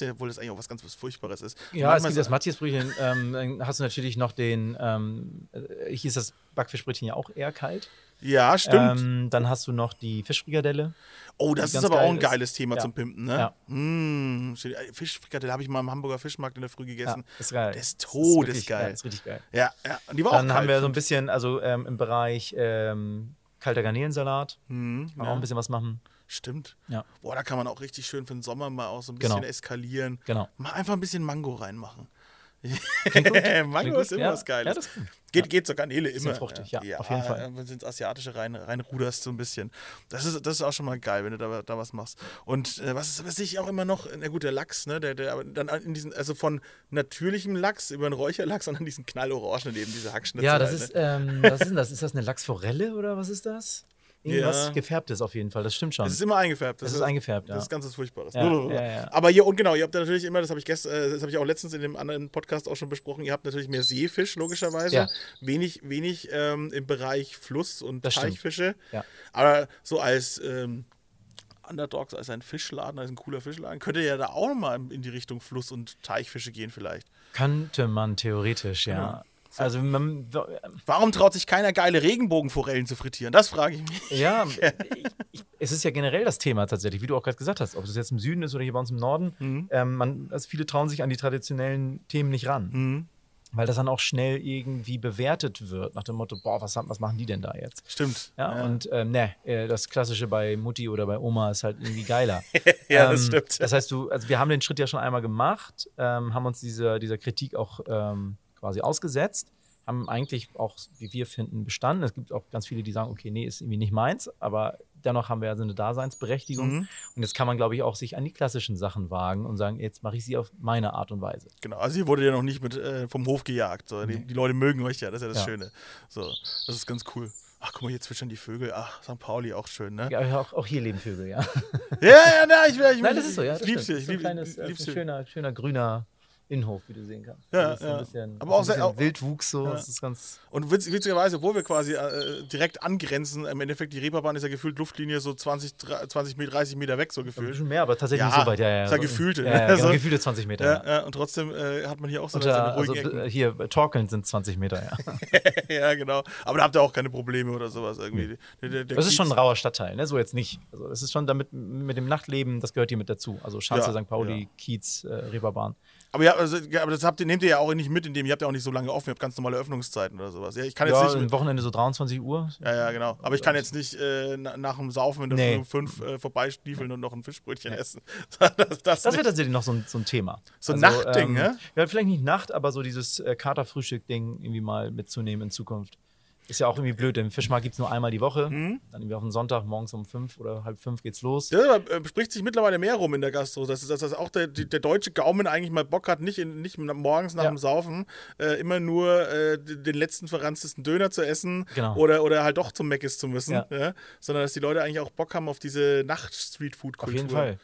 Der- obwohl das eigentlich auch was ganz was Furchtbares ist. Ja, es gibt so- das Matthias-Brötchen. Ähm, dann hast du natürlich noch den, ähm, äh, hier ist das Backfischbrötchen ja auch eher kalt. Ja, stimmt. Ähm, dann hast du noch die Fischfrikadelle. Oh, das ist aber auch ein ist. geiles Thema Ja. zum Pimpen, ne? Ja. Mm, steht- Fischfrikadelle habe ich mal im Hamburger Fischmarkt in der Früh gegessen. ist geil. Der ist todesgeil. geil, ist richtig geil. Ja, ja. Und die war auch Dann haben wir so ein bisschen, also ähm, im Bereich ähm, kalter Garnelensalat. Mhm, ja. auch ein bisschen was machen. Stimmt. Ja. Boah, da kann man auch richtig schön für den Sommer mal auch so ein Genau. bisschen eskalieren. Genau. Mal einfach ein bisschen Mango reinmachen. Mango ist immer Ja. was Geiles. Ja, geht, geht zur Garnele immer. fruchtig, ja, auf jeden Fall. Wenn du ins Asiatische rein, reinruderst so ein bisschen. Das ist, das ist auch schon mal geil, wenn du da, da was machst. Und äh, was, was ich auch immer noch, na gut, der Lachs, ne, der, der dann in diesen, also von natürlichem Lachs über einen Räucherlachs und dann diesen knallorangen eben, diese Hackschnitzel. Ja, das halt, ist, ne? ähm, was ist denn das? Ist das eine Lachsforelle oder was ist das? Irgendwas Ja. gefärbtes auf jeden Fall, das stimmt schon. Das ist immer eingefärbt. Das ist eingefärbt, ja. Das ist ganz was Furchtbares. Ja. Aber hier, und genau, ihr habt da natürlich immer, das habe ich gestern, äh, das habe ich auch letztens in dem anderen Podcast auch schon besprochen, ihr habt natürlich mehr Seefisch, logischerweise. Wenig, wenig ähm, im Bereich Fluss- und Das. Teichfische. Aber so als ähm, Underdogs, als ein Fischladen, als ein cooler Fischladen, könnte ja da auch mal in die Richtung Fluss- und Teichfische gehen vielleicht. Könnte man theoretisch, ja. Also man, Warum traut sich keiner geile Regenbogenforellen zu frittieren? Das frage ich mich. ja, ich, ich, es ist ja generell das Thema tatsächlich, wie du auch gerade gesagt hast, ob es jetzt im Süden ist oder hier bei uns im Norden. Mhm. Ähm, man, also viele trauen sich an die traditionellen Themen nicht ran. Mhm. Weil das dann auch schnell irgendwie bewertet wird, nach dem Motto, boah, was, was machen die denn da jetzt? Stimmt. Ja, und ähm, ne, äh, das Klassische bei Mutti oder bei Oma ist halt irgendwie geiler. Ja, das ähm, stimmt. Das heißt, du, also wir haben den Schritt ja schon einmal gemacht, ähm, haben uns dieser, dieser Kritik auch ähm, quasi ausgesetzt, haben eigentlich auch, wie wir finden, bestanden. Es gibt auch ganz viele, die sagen, okay, nee, ist irgendwie nicht meins, aber dennoch haben wir also eine Daseinsberechtigung. Mhm. Und jetzt kann man, glaube ich, auch sich an die klassischen Sachen wagen und sagen, jetzt mache ich sie auf meine Art und Weise. Genau, also ihr wurde ja noch nicht mit äh, vom Hof gejagt. So. Die, die Leute mögen euch ja, das ist ja das Ja. Schöne. So, das ist ganz cool. Ach, guck mal, hier zwitschern die Vögel. Ach, St. Pauli auch schön, ne? Ja, Ja, auch, auch hier leben Vögel, ja. ja, ja, na, ich, ich, Nein, das ist so, ja. Ich lieb's hier, ich so ein kleines, äh, lieb's ein hier. schöner, schöner grüner Innenhof, wie du sehen kannst. Ja, Das ist so ja. ein bisschen, Aber auch ein bisschen auch- Wildwuchs so. Ja. Das ist ganz. Und witz, witzigerweise, obwohl wir quasi äh, direkt angrenzen, im Endeffekt, die Reeperbahn ist ja gefühlt Luftlinie so 20, 20 Meter, 30 Meter weg, so Ein gefühlt. bisschen mehr, aber tatsächlich Ja, nicht so weit. Ja, ja, ist ja so- gefühlte, Ja, ja, genau, So. gefühlte 20 Meter. Ja, und trotzdem äh, hat man hier auch so, Und, so äh, eine ruhigen also, Ecken. äh, hier, torkelnd sind 20 Meter, ja. ja, genau. Aber da habt ihr auch keine Probleme oder sowas irgendwie. Der, der, der Das ist schon ein rauer Stadtteil, ne? So jetzt nicht. Also es ist schon damit mit dem Nachtleben, das gehört hier mit dazu. Also Schanze, St. Pauli. Kiez, äh, Reeperbahn. Aber, ja, also, aber das habt ihr, nehmt ihr ja auch nicht mit, indem ihr habt ja auch nicht so lange offen, ihr habt ganz normale Öffnungszeiten oder sowas. Ja, ich kann jetzt Ja, nicht. am Wochenende so 23 Uhr. ja, ja, genau. Aber ich kann jetzt nicht äh, na, nach dem Saufen in der Nee. Um fünf äh, vorbeistiefeln und noch ein Fischbrötchen essen. das, das, Das wird tatsächlich noch so ein, so ein Thema. So ein Nachtding, ähm, ne? Ja, vielleicht nicht Nacht, aber so dieses äh, Katerfrühstück-Ding irgendwie mal mitzunehmen in Zukunft. Ist ja auch irgendwie blöd, denn im Fischmarkt gibt es nur einmal die Woche. Mhm. Dann irgendwie auf den Sonntag morgens um fünf oder halb fünf geht's los. Ja, aber, äh, spricht sich mittlerweile mehr rum in der Gastro, dass, dass, dass auch der, der deutsche Gaumen eigentlich mal Bock hat, nicht, in, nicht morgens nach Ja. dem Saufen äh, immer nur äh, den letzten verranztesten Döner zu essen Genau. oder, oder halt doch zum Meckes zu müssen, Ja. ja. sondern dass die Leute eigentlich auch Bock haben auf diese Nacht-Streetfood-Kultur. Auf jeden Fall.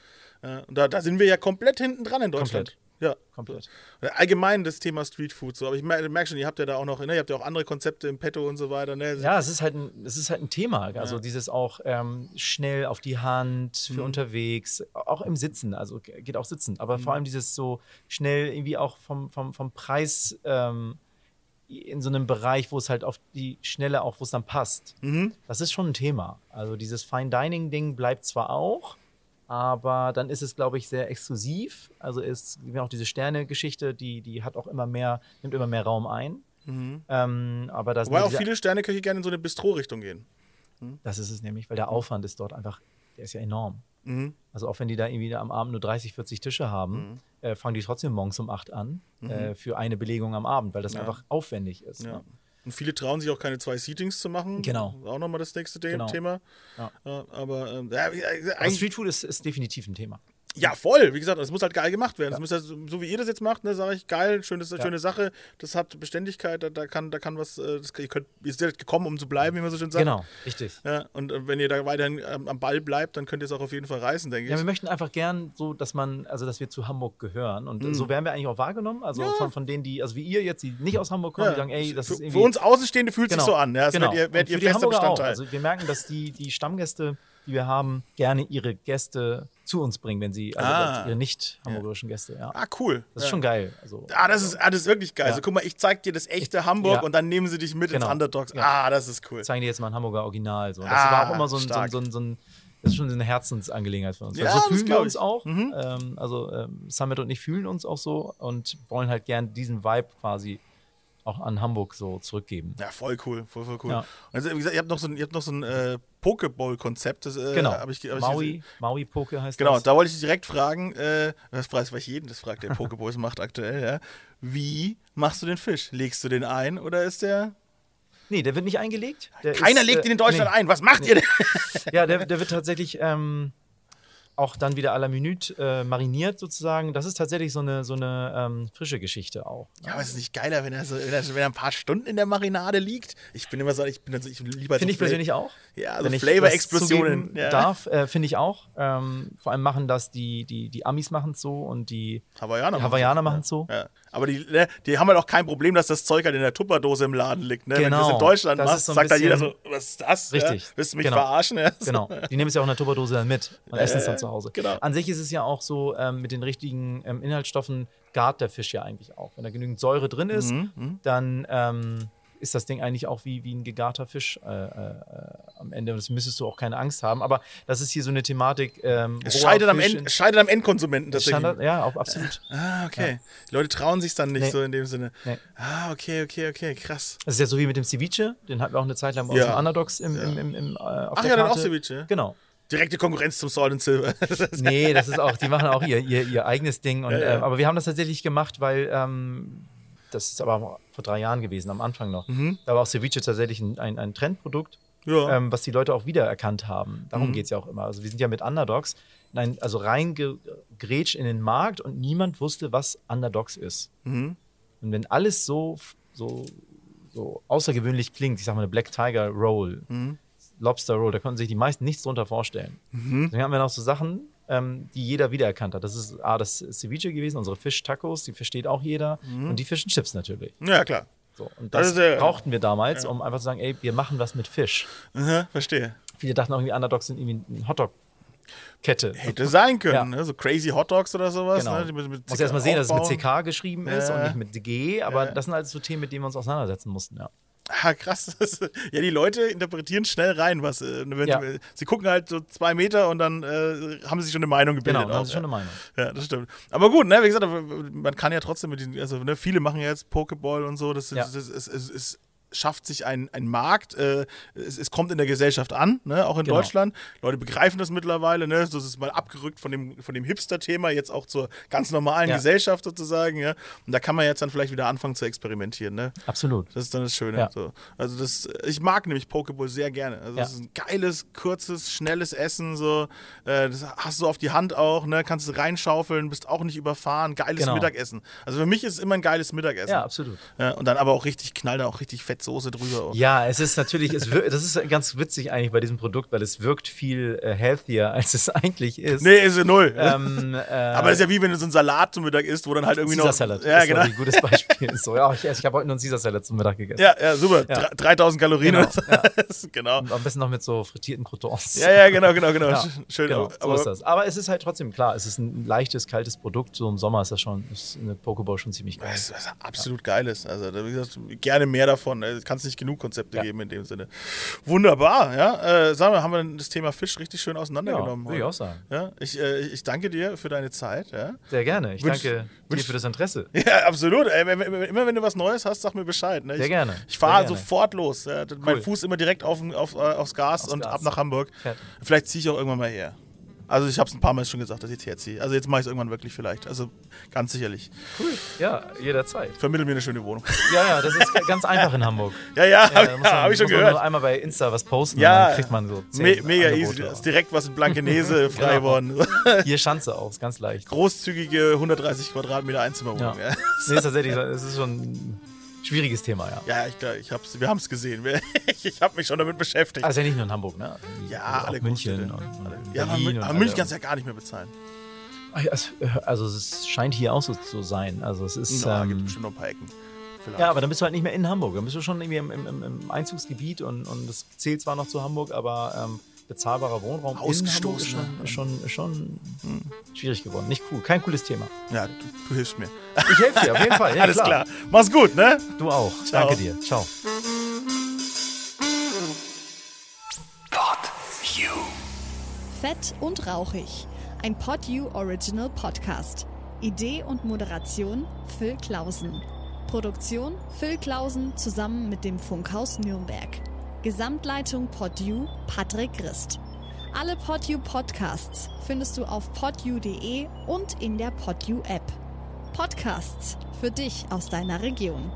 Und da, da sind wir ja komplett hinten dran in Deutschland. Komplett. Ja. Komplett. Allgemein das Thema Streetfood so, aber ich merke merk schon, ihr habt ja da auch noch, ne, ihr habt ja auch andere Konzepte im Petto und so weiter, ne? Ja, es ist halt ein, es ist halt ein Thema. Also dieses auch ähm, schnell auf die Hand für Mhm. unterwegs, auch im Sitzen, also geht auch sitzen, aber Mhm. vor allem dieses so schnell irgendwie auch vom, vom, vom Preis ähm, in so einem Bereich, wo es halt auf die Schnelle auch, wo es dann passt. Mhm. Das ist schon ein Thema. Also dieses Fine Dining Ding bleibt zwar auch, aber dann ist es, glaube ich, sehr exklusiv. Also ist auch diese Sterne-Geschichte, die, die hat auch immer mehr, nimmt immer mehr Raum ein. Ähm, aber das, Mhm. Wobei auch viele Sterneköche gerne in so eine Bistro-Richtung gehen. das ist es nämlich, weil der Aufwand ist dort einfach, der ist ja enorm. Mhm. Also auch wenn die da irgendwie am Abend nur 30, 40 Tische haben, äh, fangen die trotzdem morgens um 8 an äh, für eine Belegung am Abend, weil das einfach aufwendig ist. Ja. Ne? Und viele trauen sich auch keine zwei Seatings zu machen. Genau. Auch nochmal das nächste Genau. Thema. Ja. Aber ähm, ja, Aber eigentlich, Streetfood ist, ist definitiv ein Thema. Ja, voll. Wie gesagt, das muss halt geil gemacht werden. Das muss ja, so wie ihr das jetzt macht, ne, sage ich, geil, schönes, schöne Sache. Das hat Beständigkeit, da, da, kann, da kann was, äh, das, ihr, könnt, ihr seid gekommen, um zu bleiben, wie man so schön sagt. Genau, richtig. Ja, und äh, wenn ihr da weiterhin am Ball bleibt, dann könnt ihr es auch auf jeden Fall reißen, denke Ja, ich. wir möchten einfach gern so, dass man, also dass wir zu Hamburg gehören und so werden wir eigentlich auch wahrgenommen. Also Mhm. Ja. von, von denen, die, also wie ihr jetzt, die nicht aus Hamburg kommen, Ja. die sagen, ey, das für, ist für irgendwie. uns Außenstehende fühlt sich so an. Ja, das genau. werdet ihr, werdet ihr für fester Hamburger Bestandteil. Auch. Also wir merken, dass die, die Stammgäste, die wir haben, gerne ihre Gäste zu uns bringen, wenn sie, also Ah. ihre nicht hamburgerischen Gäste, ja. ah, cool. Das ist ja. schon geil. Also, Ah, das ist, ah, das ist wirklich geil. Ja. Also guck mal, ich zeig dir das echte Hamburg Ja. und dann nehmen sie dich mit ins Genau. Underdogs. Ja. Ah, das ist cool. zeigen die jetzt mal ein Hamburger Original. So. Das Ah, war auch immer so ein, so, ein, so, ein, so ein, das ist schon eine Herzensangelegenheit für uns. Ja, also so das fühlen wir uns ich. auch. Mhm. Ähm, also ähm, Summit und ich fühlen uns auch so und wollen halt gern diesen Vibe quasi auch an Hamburg so zurückgeben. Ja, voll cool, voll, voll cool. Ja. Also, wie gesagt, ihr habt noch so ein, ihr habt noch so ein äh, Pokeball-Konzept. Äh, Genau. Hab ich, hab ich Maui, Maui Poke heißt Genau, das. da wollte ich dich direkt fragen, äh, das weiß ich jeden, das fragt der Pokeballs macht aktuell, ja. Wie machst du den Fisch? Legst du den ein oder ist der. Nee, der wird nicht eingelegt. Der Keiner ist, legt äh, ihn in Deutschland nee. ein. Was macht ihr denn? Ja, der, der wird tatsächlich ähm, auch dann wieder à la Minute äh, mariniert sozusagen. Das ist tatsächlich so eine, so eine ähm, frische Geschichte auch. Ja, aber ist es nicht geiler, wenn er, so, wenn, er, wenn er ein paar Stunden in der Marinade liegt? Ich bin immer so, ich bin also, ich lieber Finde so ich persönlich auch. Ja, so Flavor-Explosionen. Ja. darf, äh, finde ich auch. Ähm, vor allem machen das die, die, die Amis machen es so und die Hawaiianer, Hawaiianer machen's, machen's so. Ja. Aber die, ne, die haben halt auch kein Problem, dass das Zeug halt in der Tupperdose im Laden liegt. Ne? Wenn du Genau. das in Deutschland Das machst, so sagt dann jeder so, was ist das? Richtig. Ja? Willst du mich Genau. verarschen? Ja? Genau. Die nehmen es ja auch in der Tupperdose dann mit und essen es äh, dann zu Hause. genau. An sich ist es ja auch so, ähm, mit den richtigen ähm, Inhaltsstoffen gart der Fisch ja eigentlich auch. Wenn da genügend Säure drin ist, Mhm, dann ähm, ist das Ding eigentlich auch wie, wie ein gegarter Fisch äh, äh, äh, am Ende. Und das müsstest du auch keine Angst haben. Aber das ist hier so eine Thematik. Ähm, Es scheidet am, End, scheidet am Endkonsumenten tatsächlich. Standard, ja, auch absolut. Ah, okay. Die Leute trauen sich dann nicht Nee. so in dem Sinne. Nee. Ah, okay, okay, okay, krass. Das ist ja so wie mit dem Ceviche. Den hatten wir auch eine Zeit lang bei Ja. im Underdogs im, im, im, im, äh, auf Ach der ja, dann auch. Ceviche. Genau. Direkte Konkurrenz zum Salt and Silver. Nee, das ist auch, die machen auch ihr, ihr, ihr eigenes Ding. Und, Ja, ja. Ähm, aber wir haben das tatsächlich gemacht, weil ähm, das ist aber vor drei Jahren gewesen, am Anfang noch. Da war auch Ceviche tatsächlich ein, ein, ein Trendprodukt, Mhm. ja. Mhm. ähm, was die Leute auch wiedererkannt haben. Darum geht es ja auch immer. Also wir sind ja mit Underdogs, nein, also reingegrätscht in den Markt und niemand wusste, was Underdogs ist. Mhm. Und wenn alles so, so, so außergewöhnlich klingt, ich sag mal eine Black Tiger Roll, Mhm. Lobster Roll, da konnten sich die meisten nichts drunter vorstellen. Mhm. Dann haben wir noch so Sachen, ähm, die jeder wiedererkannt hat. Das ist A, das Ceviche gewesen, unsere Fisch-Tacos, die versteht auch jeder. Und die Fish and Chips natürlich. ja, klar. So, und Das das, ist ja- brauchten wir damals, um einfach zu sagen, ey, wir machen was mit Fisch. Aha, verstehe. Viele dachten auch irgendwie, Underdogs sind irgendwie eine Hotdog-Kette. Hätte sein können, Ja. ne? so Crazy Hot Dogs oder sowas. Genau. Ne? Mit, mit Muss erst mal sehen, dass es mit. CK geschrieben ist Ja. und nicht mit G, aber Ja. das sind alles so Themen, mit denen wir uns auseinandersetzen mussten, ja. Ah, krass. ja, die Leute interpretieren schnell rein, was. Äh, Ja. Sie gucken halt so zwei Meter und dann äh, haben sie sich schon eine Meinung gebildet. Genau, das auch, ist schon ja. eine Meinung. Ja, das stimmt. Aber gut, ne, wie gesagt, man kann ja trotzdem mit diesen, also ne, viele machen ja jetzt Pokéball und so, das, Ja. das, das, es, es schafft sich ein, ein Markt, äh, es, es kommt in der Gesellschaft an, ne, auch in Genau. Deutschland. Leute begreifen das mittlerweile, ne, so ist es mal abgerückt von dem, von dem Hipster-Thema jetzt auch zur ganz normalen Ja. Gesellschaft sozusagen, ja. Und da kann man jetzt dann vielleicht wieder anfangen zu experimentieren, ne. Absolut. Das ist dann das Schöne. Ja. So. Also das, ich mag nämlich Pokéball sehr gerne. Also das ist ein geiles, kurzes, schnelles Essen. So. Äh, Das hast du auf die Hand auch, ne? kannst du reinschaufeln, bist auch nicht überfahren. Geiles Genau. Mittagessen. Also für mich ist es immer ein geiles Mittagessen. Ja, absolut. Und dann aber auch richtig knall da auch richtig Fettsoße drüber. Ja, es ist natürlich, es wir, das ist ganz witzig eigentlich bei diesem Produkt, weil es wirkt viel äh, healthier, als es eigentlich ist. Nee, ist ja null. Ähm, äh, aber das ist ja wie wenn du so einen Salat zum Mittag isst, wo dann halt irgendwie Caesar noch. Salad Ja, ist genau. ein gutes Beispiel. Ist so, ja, ich, ich habe heute nur einen Caesar Salad zum Mittag gegessen. Ja, ja, super. Ja. Dre- 3000 Kalorien. Genau, so. genau. Und am besten noch mit so frittierten Croutons. Ja, ja, genau, genau, genau. Ja, Sch- Schön. genau, aber, so ist das. Aber es ist halt trotzdem klar, es ist ein leichtes, kaltes Produkt. So im Sommer ist das schon, ist eine Pokéball schon ziemlich geil. Das ist was absolut Geiles. Also, da, wie gesagt, gerne mehr davon. Es kann nicht genug Konzepte Ja. geben in dem Sinne. Wunderbar, ja. Äh, sagen wir, haben wir das Thema Fisch richtig schön auseinandergenommen. Ja, würde ich auch sagen. Ja, ich, äh, ich danke dir für deine Zeit. Ja, Sehr gerne. Ich Wünsch- danke dir wünsch- für das Interesse. ja absolut. Wenn- immer wenn du was Neues hast, sag mir Bescheid. Ne? Sehr ich, gerne. Ich Sehr fahre sofort los. Ja. Mein Cool. Fuß immer direkt auf, auf, äh, aufs Gas Aufs und Gas. ab nach Hamburg. Fett. Vielleicht ziehe ich auch irgendwann mal her. Also ich habe es ein paar Mal schon gesagt, dass ich jetzt herziehe. Also jetzt mache ich es irgendwann wirklich vielleicht. Also ganz sicherlich. Cool. Ja, jederzeit. Vermittel mir eine schöne Wohnung. Ja, ja, das ist ganz einfach in Hamburg. ja, ja, Ja, habe muss man- ich schon gehört. nur einmal bei Insta was posten Ja, dann kriegt man so Me mega Angebote. easy. Ist direkt was in Blankenese frei Genau. geworden. Hier Schanze auch, ist ganz leicht. Großzügige 130 Quadratmeter Einzimmerwohnung. Ja. Ja, Nee, ist tatsächlich, es ist schon schwieriges Thema, ja. ja ich, ich hab's, wir haben es gesehen. Wir- Ich habe mich schon damit beschäftigt. Also ja nicht nur in Hamburg, ne? ja, auch alle München und, Alle. Ja, aber, Berlin aber alle. München kannst du ja gar nicht mehr bezahlen. Es- Also es scheint hier auch so zu sein. Also es ist. Ja, gibt ähm, bestimmt noch ein paar Ecken. Vielleicht. ja, aber dann bist du halt nicht mehr in Hamburg. Dann bist du schon irgendwie im, im, im Einzugsgebiet und, und das zählt zwar noch zu Hamburg, aber ähm, bezahlbarer Wohnraum in Hamburg ist Ausgestoßen, schon, ist schon, ist schon schwierig geworden. Nicht cool, kein cooles Thema. ja du, du hilfst mir. Ich helfe dir auf jeden Fall. Ja, Alles klar. Mach's gut, ne? Du auch. Ciao. Danke dir. Ciao. Pod You. Fett und rauchig. Ein PodU Original Podcast. Idee und Moderation Phil Klausen. Produktion Phil Klausen zusammen mit dem Funkhaus Nürnberg. Gesamtleitung PodU Patrick Christ. Alle PodU Podcasts findest du auf podu.de und in der PodU App. Podcasts für dich aus deiner Region.